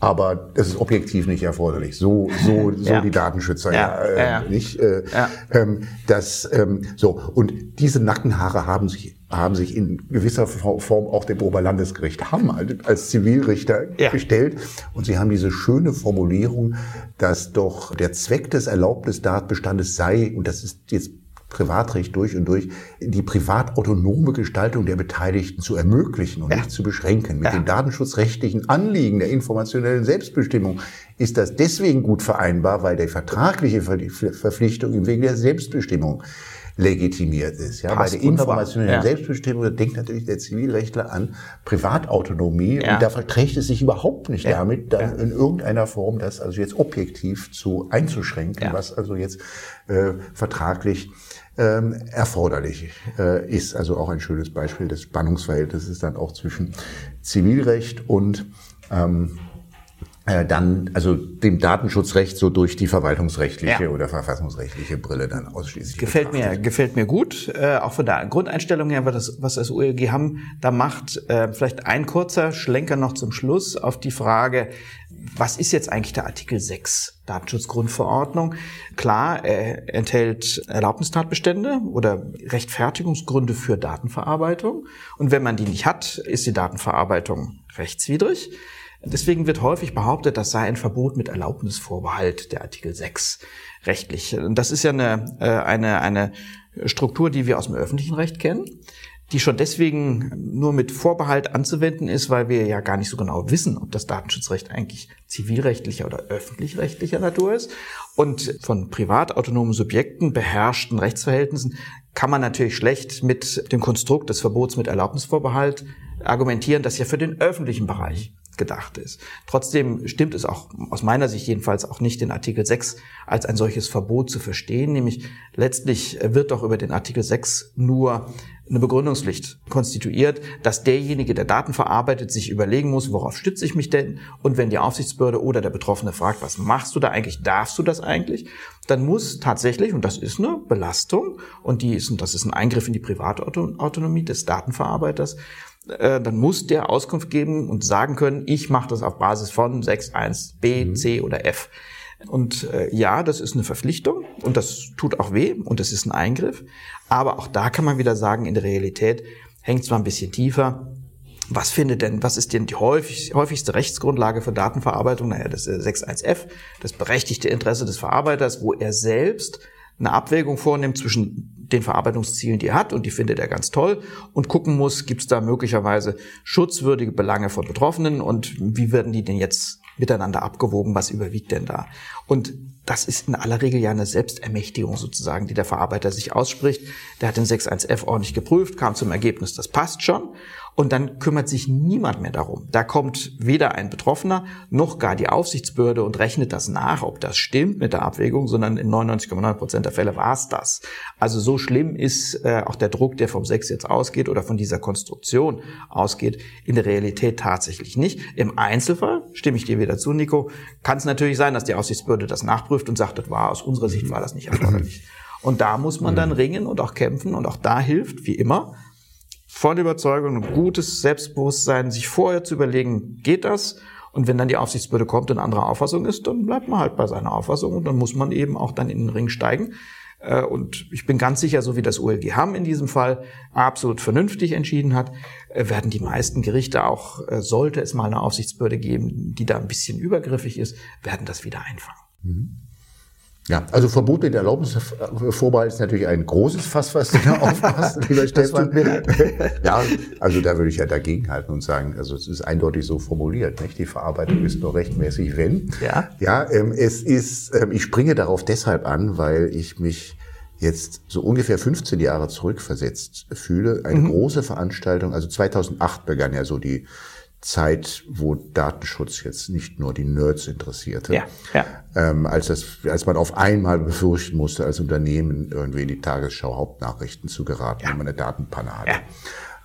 aber das ist objektiv nicht erforderlich. So, so, so ja. die Datenschützer ja, ja, äh, ja nicht. Äh, ähm, das, ähm, so und diese Nackenhaare haben sich haben sich in gewisser Form auch dem Oberlandesgericht Hamm als Zivilrichter gestellt und sie haben diese schöne Formulierung, dass doch der Zweck des Erlaubnisdatbestandes sei und das ist jetzt Privatrecht durch und durch, die privatautonome Gestaltung der Beteiligten zu ermöglichen und ja. nicht zu beschränken. Mit ja. den datenschutzrechtlichen Anliegen der informationellen Selbstbestimmung ist das deswegen gut vereinbar, weil die vertragliche Verpflichtung im Wege der Selbstbestimmung legitimiert ist. Ja, Passt bei der informationellen ja. Selbstbestimmung denkt natürlich der Zivilrechtler an Privatautonomie ja. und da verträgt es sich überhaupt nicht ja. damit, dann in irgendeiner Form das also jetzt objektiv zu einzuschränken, was also jetzt äh, vertraglich ähm, erforderlich äh, ist. Also auch ein schönes Beispiel des Spannungsverhältnisses dann auch zwischen Zivilrecht und ähm, äh, dann also dem Datenschutzrecht so durch die verwaltungsrechtliche ja. oder verfassungsrechtliche Brille dann ausschließlich. Gefällt betrachtet. mir, gefällt mir gut. Äh, auch von der Grundeinstellung her, was das, was das OEG haben da macht. Äh, vielleicht ein kurzer Schlenker noch zum Schluss auf die Frage, was ist jetzt eigentlich der Artikel 6 Datenschutzgrundverordnung? Klar, er enthält Erlaubnistatbestände oder Rechtfertigungsgründe für Datenverarbeitung. Und wenn man die nicht hat, ist die Datenverarbeitung rechtswidrig. Deswegen wird häufig behauptet, das sei ein Verbot mit Erlaubnisvorbehalt, der Artikel 6 rechtlich. Das ist ja eine, äh, eine, eine Struktur, die wir aus dem öffentlichen Recht kennen die schon deswegen nur mit Vorbehalt anzuwenden ist, weil wir ja gar nicht so genau wissen, ob das Datenschutzrecht eigentlich zivilrechtlicher oder öffentlich-rechtlicher Natur ist. Und von privatautonomen Subjekten beherrschten Rechtsverhältnissen kann man natürlich schlecht mit dem Konstrukt des Verbots mit Erlaubnisvorbehalt argumentieren, das ja für den öffentlichen Bereich gedacht ist. Trotzdem stimmt es auch aus meiner Sicht jedenfalls auch nicht, den Artikel 6 als ein solches Verbot zu verstehen. Nämlich letztlich wird doch über den Artikel 6 nur eine Begründungspflicht konstituiert, dass derjenige, der Daten verarbeitet, sich überlegen muss, worauf stütze ich mich denn? Und wenn die Aufsichtsbehörde oder der Betroffene fragt, was machst du da eigentlich? Darfst du das eigentlich? Dann muss tatsächlich, und das ist eine Belastung, und die ist, und das ist ein Eingriff in die Privatautonomie des Datenverarbeiters, äh, dann muss der Auskunft geben und sagen können, ich mache das auf Basis von 6.1 B, mhm. C oder F. Und äh, ja, das ist eine Verpflichtung und das tut auch weh und das ist ein Eingriff. Aber auch da kann man wieder sagen, in der Realität hängt zwar ein bisschen tiefer. Was findet denn, was ist denn die häufig, häufigste Rechtsgrundlage für Datenverarbeitung? Naja, das ist 6.1f, das berechtigte Interesse des Verarbeiters, wo er selbst eine Abwägung vornimmt zwischen den Verarbeitungszielen, die er hat, und die findet er ganz toll, und gucken muss, gibt es da möglicherweise schutzwürdige Belange von Betroffenen und wie werden die denn jetzt miteinander abgewogen, was überwiegt denn da? Und das ist in aller Regel ja eine Selbstermächtigung sozusagen, die der Verarbeiter sich ausspricht. Der hat den 6.1f ordentlich geprüft, kam zum Ergebnis, das passt schon. Und dann kümmert sich niemand mehr darum. Da kommt weder ein Betroffener noch gar die Aufsichtsbehörde und rechnet das nach, ob das stimmt mit der Abwägung, sondern in 99,9 Prozent der Fälle war es das. Also so schlimm ist äh, auch der Druck, der vom 6 jetzt ausgeht oder von dieser Konstruktion ausgeht, in der Realität tatsächlich nicht. Im Einzelfall, stimme ich dir wieder zu, Nico, kann es natürlich sein, dass die Aufsichtsbehörde das nachprüft und sagt, das war aus unserer Sicht war das nicht erforderlich. Und da muss man dann ringen und auch kämpfen und auch da hilft, wie immer, volle Überzeugung und gutes Selbstbewusstsein, sich vorher zu überlegen, geht das? Und wenn dann die Aufsichtsbehörde kommt und andere Auffassung ist, dann bleibt man halt bei seiner Auffassung und dann muss man eben auch dann in den Ring steigen. Äh, und ich bin ganz sicher, so wie das OLG Hamm in diesem Fall absolut vernünftig entschieden hat, äh, werden die meisten Gerichte auch, äh, sollte es mal eine Aufsichtsbehörde geben, die da ein bisschen übergriffig ist, werden das wieder einfangen. Mhm. Ja, also Verbot mit Erlaubnisvorbehalt ist natürlich ein großes Fass, was du da aufmachst, lieber Steffen. ja, also da würde ich ja dagegen halten und sagen, also es ist eindeutig so formuliert, nicht? Die Verarbeitung ist nur rechtmäßig, wenn. Ja. Ja, ähm, es ist, ähm, ich springe darauf deshalb an, weil ich mich jetzt so ungefähr 15 Jahre zurückversetzt fühle. Eine mhm. große Veranstaltung, also 2008 begann ja so die Zeit, wo Datenschutz jetzt nicht nur die Nerds interessierte, ja, ja. Ähm, als, das, als man auf einmal befürchten musste, als Unternehmen irgendwie in die Tagesschau Hauptnachrichten zu geraten, ja. wenn man eine Datenpanne hatte. Ja.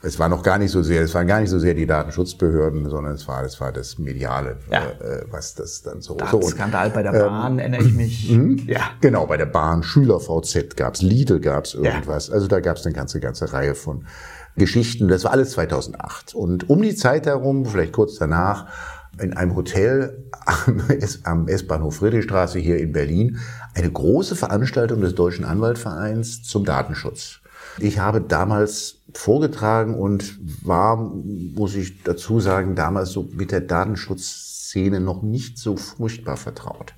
Es war noch gar nicht so sehr, es waren gar nicht so sehr die Datenschutzbehörden, sondern es war, es war das Mediale, ja. äh, was das dann so. So, bei der Bahn, ähm, erinnere ich mich. Mh, ja. Genau, bei der Bahn, Schüler VZ gab's, Lidl gab's irgendwas. Also da gab's eine ganze, ganze Reihe von Geschichten. Das war alles 2008. Und um die Zeit herum, vielleicht kurz danach, in einem Hotel am S-Bahnhof Friedrichstraße hier in Berlin eine große Veranstaltung des Deutschen Anwaltvereins zum Datenschutz. Ich habe damals vorgetragen und war, muss ich dazu sagen, damals so mit der Datenschutzszene noch nicht so furchtbar vertraut.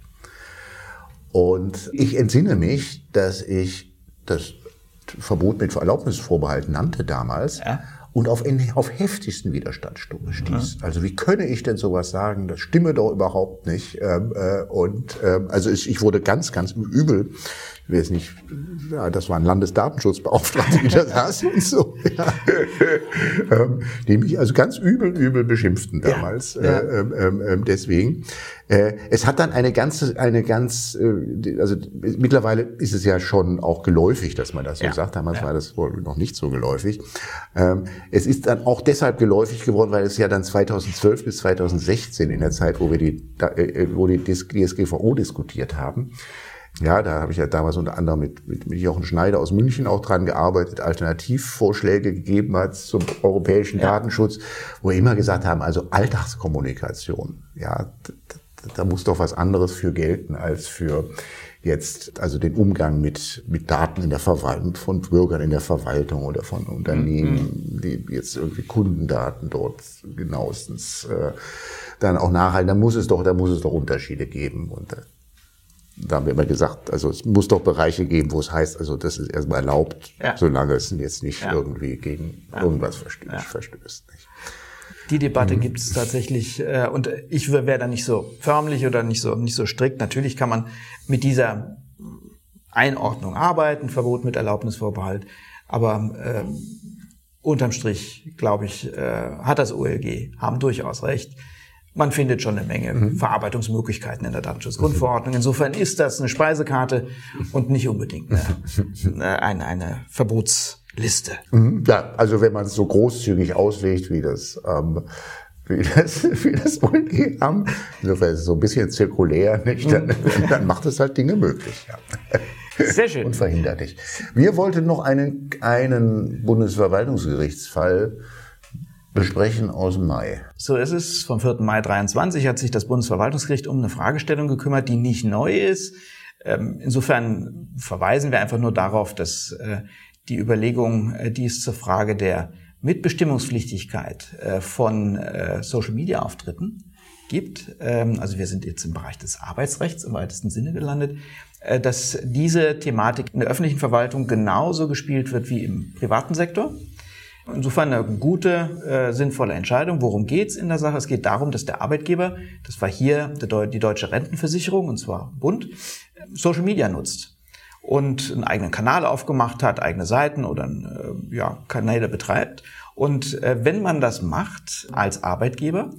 Und ich entsinne mich, dass ich das Verbot mit Erlaubnisvorbehalt nannte damals ja. und auf, auf heftigsten Widerstand stieß. Ja. Also wie könne ich denn sowas sagen? Das stimme doch überhaupt nicht. Ähm, äh, und ähm, also ich, ich wurde ganz, ganz übel ich weiß nicht, ja, das waren Landesdatenschutzbeauftragte, die da saßen und so, ja, ähm, die mich also ganz übel, übel beschimpften damals. Ja, ja. Äh, ähm, ähm, ähm, deswegen. Äh, es hat dann eine ganze, eine ganz, äh, also mittlerweile ist es ja schon auch geläufig, dass man das so ja. sagt. Damals war das wohl noch nicht so geläufig. Ähm, es ist dann auch deshalb geläufig geworden, weil es ja dann 2012 bis 2016 in der Zeit, wo wir die, äh, wo die DSGVO diskutiert haben, ja, da habe ich ja damals unter anderem mit, mit, mit Jochen Schneider aus München auch dran gearbeitet, Alternativvorschläge gegeben hat zum europäischen ja. Datenschutz, wo wir immer gesagt haben, also Alltagskommunikation, ja, da, muss doch was anderes für gelten als für jetzt also den Umgang mit, mit Daten in der Verwaltung, von Bürgern in der Verwaltung oder von Unternehmen, mhm. die jetzt irgendwie Kundendaten dort genauestens äh, dann auch nachhalten. Da muss es doch, da muss es doch Unterschiede geben. Und äh, da haben wir immer gesagt, also es muss doch Bereiche geben, wo es heißt, also das ist erstmal erlaubt, ja. solange es jetzt nicht ja. irgendwie gegen ja. irgendwas verstößt. verstößt. Die Debatte mhm. gibt es tatsächlich äh, und ich wäre da nicht so förmlich oder nicht so nicht so strikt. Natürlich kann man mit dieser Einordnung arbeiten, Verbot mit Erlaubnisvorbehalt, aber äh, unterm Strich, glaube ich, äh, hat das OLG haben durchaus recht man findet schon eine Menge mhm. Verarbeitungsmöglichkeiten in der Datenschutzgrundverordnung. Insofern ist das eine Speisekarte und nicht unbedingt eine, eine, eine Verbotsliste. Mhm. Ja, also wenn man es so großzügig auslegt, wie das, ähm, wie das, wie das OLG haben, insofern ist es so ein bisschen zirkulär, nicht? Dann, mhm. dann macht es halt Dinge möglich. Ja. Sehr schön. Und verhindert dich. Wir wollten noch einen, einen Bundesverwaltungsgerichtsfall besprechen aus dem Mai. So ist es. Vom 4. Mai 23 hat sich das Bundesverwaltungsgericht um eine Fragestellung gekümmert, die nicht neu ist. Ähm, insofern verweisen wir einfach nur darauf, dass äh, die Überlegung, äh, die es zur Frage der Mitbestimmungspflichtigkeit äh, von Social-Media-Auftritten gibt, ähm, also wir sind jetzt im Bereich des Arbeitsrechts im weitesten Sinne gelandet, dass diese Thematik in der öffentlichen Verwaltung genauso gespielt wird wie im privaten Sektor. Insofern eine gute, äh, sinnvolle Entscheidung. Worum geht's in der Sache? Es geht darum, dass der Arbeitgeber, das war hier die deutsche Rentenversicherung, und zwar Bund, Social Media nutzt und einen eigenen Kanal aufgemacht hat, eigene Seiten oder äh, ja, Kanäle betreibt. Und äh, wenn man das macht als Arbeitgeber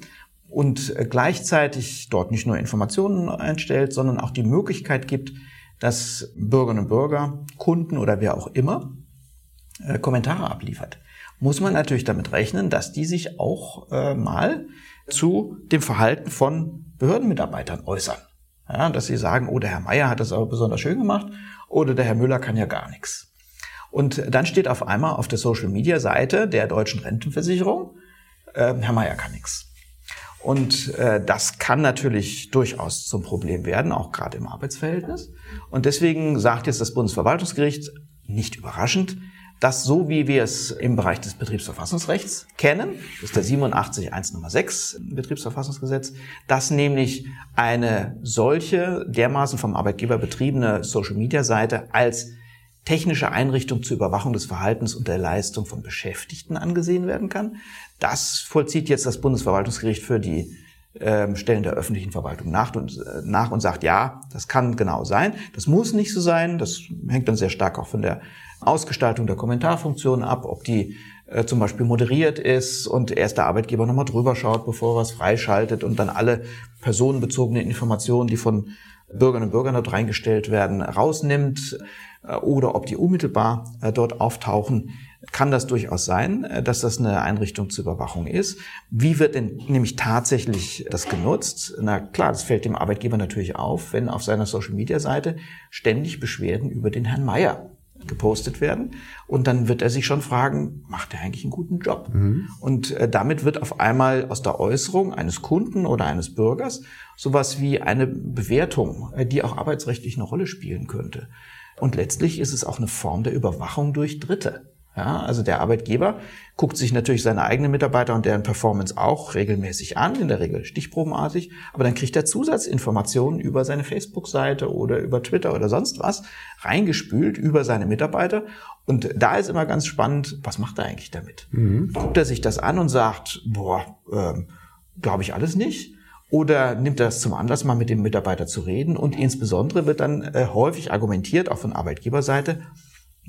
und äh, gleichzeitig dort nicht nur Informationen einstellt, sondern auch die Möglichkeit gibt, dass Bürgerinnen und Bürger, Kunden oder wer auch immer Kommentare abliefert muss man natürlich damit rechnen, dass die sich auch mal zu dem Verhalten von Behördenmitarbeitern äußern. Ja, dass sie sagen, oh, der Herr Meier hat das aber besonders schön gemacht oder der Herr Müller kann ja gar nichts. Und dann steht auf einmal auf der Social-Media-Seite der deutschen Rentenversicherung, äh, Herr Meier kann nichts. Und äh, das kann natürlich durchaus zum Problem werden, auch gerade im Arbeitsverhältnis. Und deswegen sagt jetzt das Bundesverwaltungsgericht, nicht überraschend, dass so wie wir es im Bereich des Betriebsverfassungsrechts kennen, das ist der 87.1 Nummer 6 Betriebsverfassungsgesetz, dass nämlich eine solche dermaßen vom Arbeitgeber betriebene Social-Media-Seite als technische Einrichtung zur Überwachung des Verhaltens und der Leistung von Beschäftigten angesehen werden kann. Das vollzieht jetzt das Bundesverwaltungsgericht für die ähm, Stellen der öffentlichen Verwaltung nach und, äh, nach und sagt, ja, das kann genau sein. Das muss nicht so sein. Das hängt dann sehr stark auch von der Ausgestaltung der Kommentarfunktion ab, ob die äh, zum Beispiel moderiert ist und erst der Arbeitgeber nochmal drüber schaut, bevor er was freischaltet und dann alle personenbezogenen Informationen, die von Bürgerinnen und Bürgern dort reingestellt werden, rausnimmt äh, oder ob die unmittelbar äh, dort auftauchen kann das durchaus sein, äh, dass das eine Einrichtung zur Überwachung ist. Wie wird denn nämlich tatsächlich das genutzt? Na klar, das fällt dem Arbeitgeber natürlich auf, wenn auf seiner Social-Media-Seite ständig Beschwerden über den Herrn Meier gepostet werden. Und dann wird er sich schon fragen, macht er eigentlich einen guten Job? Mhm. Und äh, damit wird auf einmal aus der Äußerung eines Kunden oder eines Bürgers sowas wie eine Bewertung, äh, die auch arbeitsrechtlich eine Rolle spielen könnte. Und letztlich ist es auch eine Form der Überwachung durch Dritte. Ja, also der Arbeitgeber guckt sich natürlich seine eigenen Mitarbeiter und deren Performance auch regelmäßig an, in der Regel stichprobenartig, aber dann kriegt er Zusatzinformationen über seine Facebook-Seite oder über Twitter oder sonst was reingespült über seine Mitarbeiter. Und da ist immer ganz spannend, was macht er eigentlich damit? Mhm. Guckt er sich das an und sagt, boah, ähm, glaube ich alles nicht? Oder nimmt er das zum Anlass, mal mit dem Mitarbeiter zu reden? Und insbesondere wird dann äh, häufig argumentiert, auch von Arbeitgeberseite,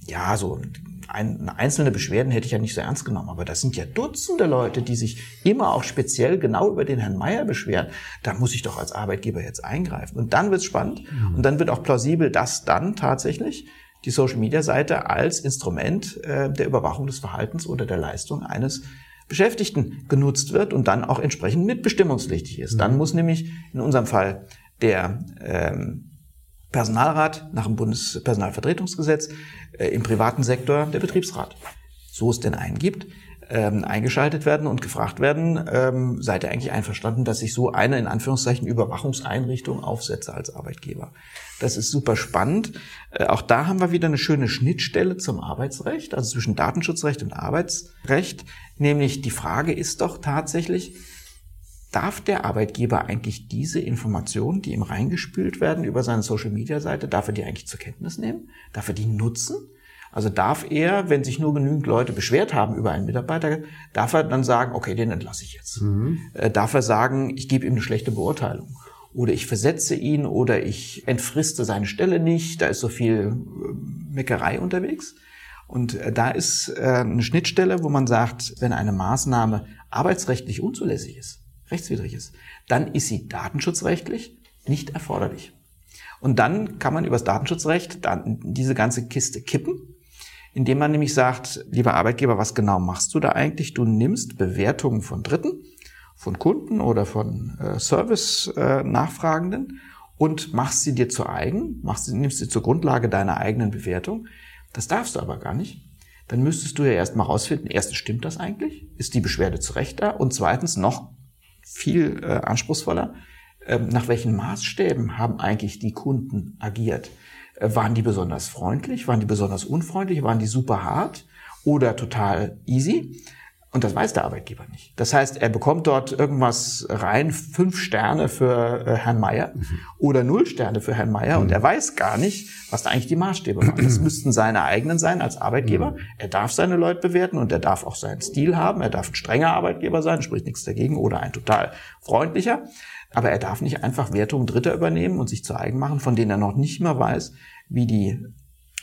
ja, so ein, einzelne Beschwerden hätte ich ja nicht so ernst genommen, aber das sind ja Dutzende Leute, die sich immer auch speziell genau über den Herrn Meier beschweren. Da muss ich doch als Arbeitgeber jetzt eingreifen. Und dann wird's spannend mhm. und dann wird auch plausibel, dass dann tatsächlich die Social-Media-Seite als Instrument äh, der Überwachung des Verhaltens oder der Leistung eines Beschäftigten genutzt wird und dann auch entsprechend mitbestimmungspflichtig ist. Mhm. Dann muss nämlich in unserem Fall der ähm, Personalrat nach dem Bundespersonalvertretungsgesetz, äh, im privaten Sektor der Betriebsrat, so es denn einen gibt, ähm, eingeschaltet werden und gefragt werden, ähm, seid ihr eigentlich einverstanden, dass ich so eine in Anführungszeichen Überwachungseinrichtung aufsetze als Arbeitgeber? Das ist super spannend. Äh, auch da haben wir wieder eine schöne Schnittstelle zum Arbeitsrecht, also zwischen Datenschutzrecht und Arbeitsrecht. Nämlich die Frage ist doch tatsächlich, darf der Arbeitgeber eigentlich diese Informationen, die ihm reingespült werden über seine Social-Media-Seite, darf er die eigentlich zur Kenntnis nehmen? Darf er die nutzen? Also darf er, wenn sich nur genügend Leute beschwert haben über einen Mitarbeiter, darf er dann sagen, okay, den entlasse ich jetzt. Mhm. Äh, darf er sagen, ich gebe ihm eine schlechte Beurteilung. Oder ich versetze ihn oder ich entfriste seine Stelle nicht, da ist so viel äh, Meckerei unterwegs. Und äh, da ist eine Schnittstelle, wo man sagt, wenn eine Maßnahme arbeitsrechtlich unzulässig ist, rechtswidrig ist, dann ist sie datenschutzrechtlich nicht erforderlich. Und dann kann man übers Datenschutzrecht dann diese ganze Kiste kippen, indem man nämlich sagt, lieber Arbeitgeber, was genau machst du da eigentlich? Du nimmst Bewertungen von Dritten, von Kunden oder von äh, Service-Nachfragenden äh, und machst sie dir zu eigen, machst nimmst sie zur Grundlage deiner eigenen Bewertung. Das darfst du aber gar nicht. Dann müsstest du ja erstmal rausfinden, erstens stimmt das eigentlich? Ist die Beschwerde zu Recht da? Und zweitens noch viel äh, anspruchsvoller. Ähm, nach welchen Maßstäben haben eigentlich die Kunden agiert? Äh, waren die besonders freundlich? Waren die besonders unfreundlich? Waren die super hart oder total easy? Und das weiß der Arbeitgeber nicht. Das heißt, er bekommt dort irgendwas rein, fünf Sterne für äh, Herrn Meier mhm. oder null Sterne für Herrn Meier mhm. und er weiß gar nicht, was da eigentlich die Maßstäbe waren. Das müssten seine eigenen sein als Arbeitgeber. Mhm. Er darf seine Leute bewerten und er darf auch seinen Stil haben. Er darf ein strenger Arbeitgeber sein, spricht nichts dagegen, oder ein total freundlicher. Aber er darf nicht einfach Wertungen Dritter übernehmen und sich zu eigen machen, von denen er noch nicht mal weiß, wie die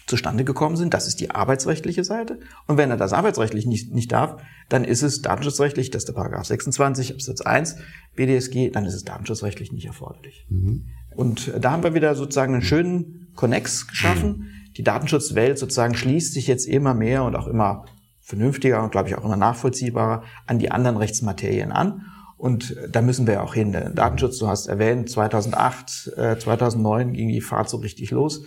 zustande gekommen sind. Das ist die arbeitsrechtliche Seite. Und wenn er das arbeitsrechtlich nicht, nicht darf, dann ist es datenschutzrechtlich, das ist der Paragraph 26 Absatz 1 BDSG, dann ist es datenschutzrechtlich nicht erforderlich. Mhm. Und da haben wir wieder sozusagen einen schönen Connex geschaffen. Die Datenschutzwelt sozusagen schließt sich jetzt immer mehr und auch immer vernünftiger und glaube ich auch immer nachvollziehbarer an die anderen Rechtsmaterien an. Und da müssen wir auch hin. Der Datenschutz, du hast erwähnt, 2008, äh, 2009 ging die Fahrt so richtig los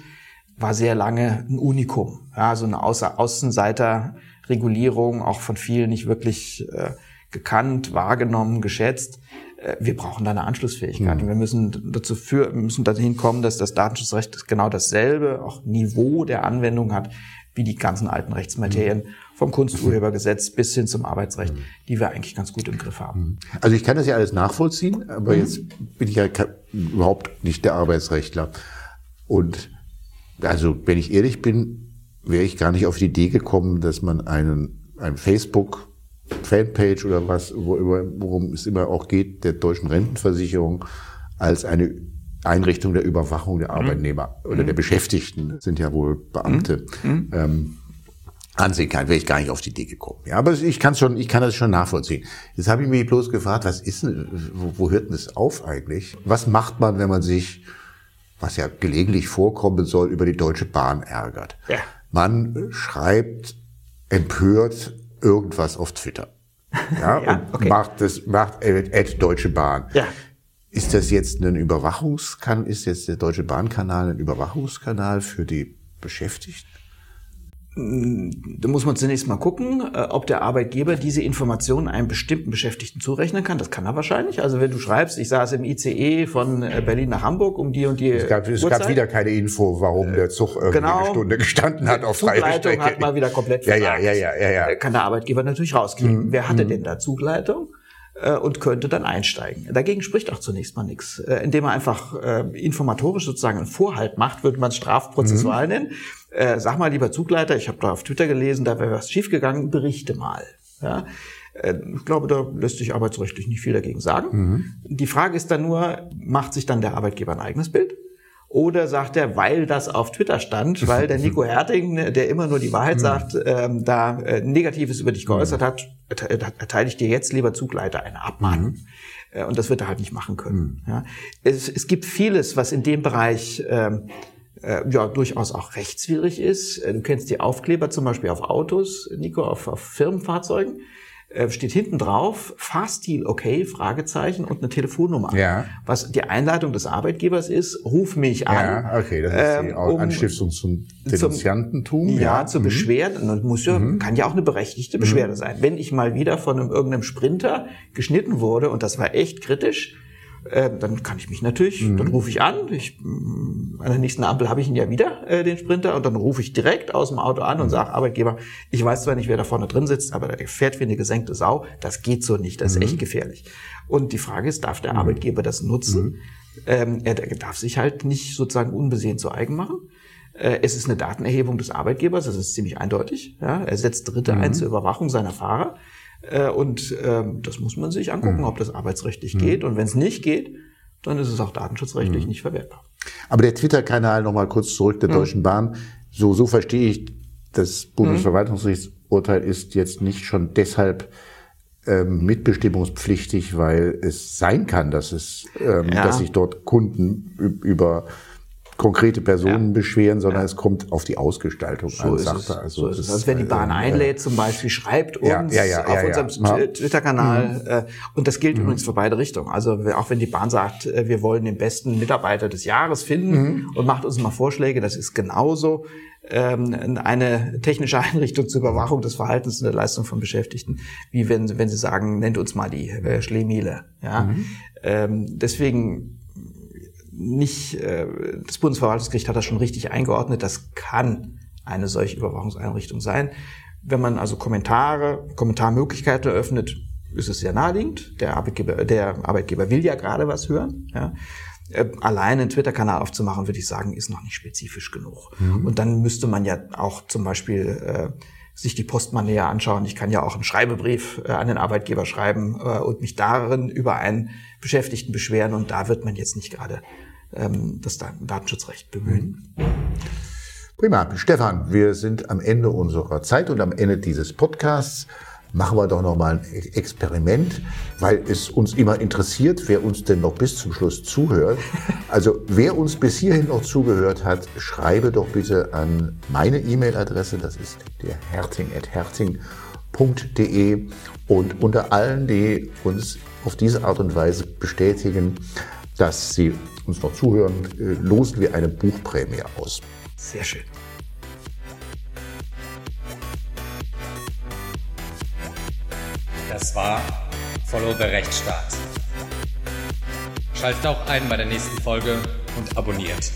war sehr lange ein Unikum. Ja, so eine Außenseiterregulierung, auch von vielen nicht wirklich äh, gekannt, wahrgenommen, geschätzt. Äh, wir brauchen da eine Anschlussfähigkeit. Mhm. Und wir müssen dazu für, müssen dahin kommen, dass das Datenschutzrecht genau dasselbe, auch Niveau der Anwendung hat, wie die ganzen alten Rechtsmaterien. Mhm vom Kunsturhebergesetz bis hin zum Arbeitsrecht, mhm. die wir eigentlich ganz gut im Griff haben. Mhm. Also ich kann das ja alles nachvollziehen, aber mhm. jetzt bin ich ja überhaupt nicht der Arbeitsrechtler. Und also wenn ich ehrlich bin, wäre ich gar nicht auf die Idee gekommen, dass man einen, ein Facebook Fanpage oder was, worum es immer auch geht, der deutschen Rentenversicherung als eine Einrichtung der Überwachung der mhm. Arbeitnehmer mhm. oder der mhm. Beschäftigten, sind ja wohl Beamte, mhm. ähm, ansehen kann, wäre ich gar nicht auf die Idee gekommen. Ja, aber ich kann schon, ich kann das schon nachvollziehen. Jetzt habe ich mich bloß gefragt, was ist denn, wo, wo hört denn das auf eigentlich? Was macht man, wenn man sich, was ja gelegentlich vorkommen soll, über die Deutsche Bahn ärgert? Ja. Man schreibt empört irgendwas auf Twitter. Ja, ja und okay. macht das, macht Ad Deutsche Bahn. Ja. Ist das jetzt ein Überwachungskanal, ist jetzt der Deutsche Bahnkanal ein Überwachungskanal für die Beschäftigten? Da muss man zunächst mal gucken, äh, ob der Arbeitgeber diese Informationen einem bestimmten Beschäftigten zurechnen kann. Das kann er wahrscheinlich. Also wenn du schreibst, ich saß im ICE von äh, Berlin nach Hamburg um die und die Es gab, es gab wieder keine Info, warum der Zug irgendwie genau, eine Stunde gestanden hat auf freier Zugleitung hat mal wieder komplett ja, ja, ja, ja, ja, ja. Kann der Arbeitgeber natürlich rauskriegen. Mhm. Wer hatte mhm. denn da Zugleitung? und könnte dann einsteigen. Dagegen spricht auch zunächst mal nichts. Indem er einfach informatorisch sozusagen einen Vorhalt macht, würde man es strafprozessual mhm. nennen äh, sag mal, lieber Zugleiter, ich habe da auf Twitter gelesen, da wäre was schiefgegangen, berichte mal. Ja? Äh, ich glaube, da lässt sich arbeitsrechtlich nicht viel dagegen sagen. Mhm. Die Frage ist dann nur, macht sich dann der Arbeitgeber ein eigenes Bild? Oder sagt er, weil das auf Twitter stand, weil der Nico Herting, der immer nur die Wahrheit mhm. sagt, ähm, da äh, Negatives über dich geäußert hat, erteile ich dir jetzt lieber Zugleiter eine Abmahnung. Mhm. Äh, und das wird er halt nicht machen können. Ja. Es, es gibt vieles, was in dem Bereich ähm, äh, ja durchaus auch rechtswidrig ist. Äh, du kennst die Aufkleber zum Beispiel auf Autos, Nico, auf, auf Firmenfahrzeugen. Äh, steht hinten drauf, Fahrstil okay, Fragezeichen und eine Telefonnummer. Ja. Was die Einladung des Arbeitgebers ist, ruf mich an. Ja, okay, das ist die ähm, um, Anstiftung zum Denunziantentum. ja, ja, zur mhm. Beschwerde. Und muss ja, mhm. kann ja auch eine berechtigte Beschwerde mhm. sein. Wenn ich mal wieder von einem, irgendeinem Sprinter geschnitten wurde und das war echt kritisch, äh, dann kann ich mich natürlich, mhm. dann rufe ich an, ich, mm, an der nächsten Ampel habe ich ihn ja wieder, äh, den Sprinter, und dann rufe ich direkt aus dem Auto an und mhm. sage, Arbeitgeber, ich weiß zwar nicht, wer da vorne drin sitzt, aber der fährt wie eine gesenkte Sau, das geht so nicht, das ist mhm. echt gefährlich. Und die Frage ist, darf der mhm. Arbeitgeber das nutzen? Mhm. Ähm, er darf sich halt nicht sozusagen unbesehen zu eigen machen. Äh, es ist eine Datenerhebung des Arbeitgebers, das ist ziemlich eindeutig. Ja? Er setzt Dritte ein zur Überwachung seiner Fahrer. Äh, und ähm, das muss man sich angucken, mhm. ob das arbeitsrechtlich mhm. geht. Und wenn es nicht geht, dann ist es auch datenschutzrechtlich mhm. nicht verwertbar. Aber der Twitter-Kanal, nochmal kurz zurück der mhm. Deutschen Bahn, so, so verstehe ich, das Bundesverwaltungsgerichtsurteil ist jetzt nicht schon deshalb ähm, mitbestimmungspflichtig, weil es sein kann, dass es, ähm, ja. dass sich dort Kunden über konkrete Personen ja. beschweren, sondern ja. es kommt auf die Ausgestaltung so an, sagt er. Also, so ist es. also wenn die Bahn äh, einlädt zum Beispiel, schreibt uns auf unserem Twitter-Kanal mhm. Äh, und das gilt mhm. übrigens für beide Richtungen. Also auch wenn die Bahn sagt, äh, wir wollen den besten Mitarbeiter des Jahres finden mhm. und macht uns mal Vorschläge, das ist genauso ähm, eine technische Einrichtung zur Überwachung des Verhaltens und der Leistung von Beschäftigten, wie wenn, wenn sie sagen, nennt uns mal die äh, Schlemiele. Ja? Mhm. Ähm, deswegen nicht, äh, das Bundesverwaltungsgericht hat das schon richtig eingeordnet, das kann eine solche Überwachungseinrichtung sein. Wenn man also Kommentare, Kommentarmöglichkeiten eröffnet, ist es sehr naheliegend. Der Arbeitgeber, der Arbeitgeber will ja gerade was hören. Ja. Äh, allein einen Twitter-Kanal aufzumachen, würde ich sagen, ist noch nicht spezifisch genug. Mhm. Und dann müsste man ja auch zum Beispiel äh, sich die Post mal näher anschauen. Ich kann ja auch einen Schreibebrief äh, an den Arbeitgeber schreiben äh, und mich darin über einen Beschäftigten beschweren. Und da wird man jetzt nicht gerade ähm, das Datenschutzrecht bemühen. Prima. Stefan, wir sind am Ende unserer Zeit und am Ende dieses Podcasts. Machen wir doch noch mal ein Experiment, weil es uns immer interessiert, wer uns denn noch bis zum Schluss zuhört. Also wer uns bis hierhin noch zugehört hat, schreibe doch bitte an meine E-Mail-Adresse, das ist der herting.herting.de und unter allen, die uns auf diese Art und Weise bestätigen, dass sie uns noch zuhören, äh, losen wir eine Buchprämie aus. Sehr schön. Das war Follow the Rechtsstaat. Schaltet auch ein bei der nächsten Folge und abonniert.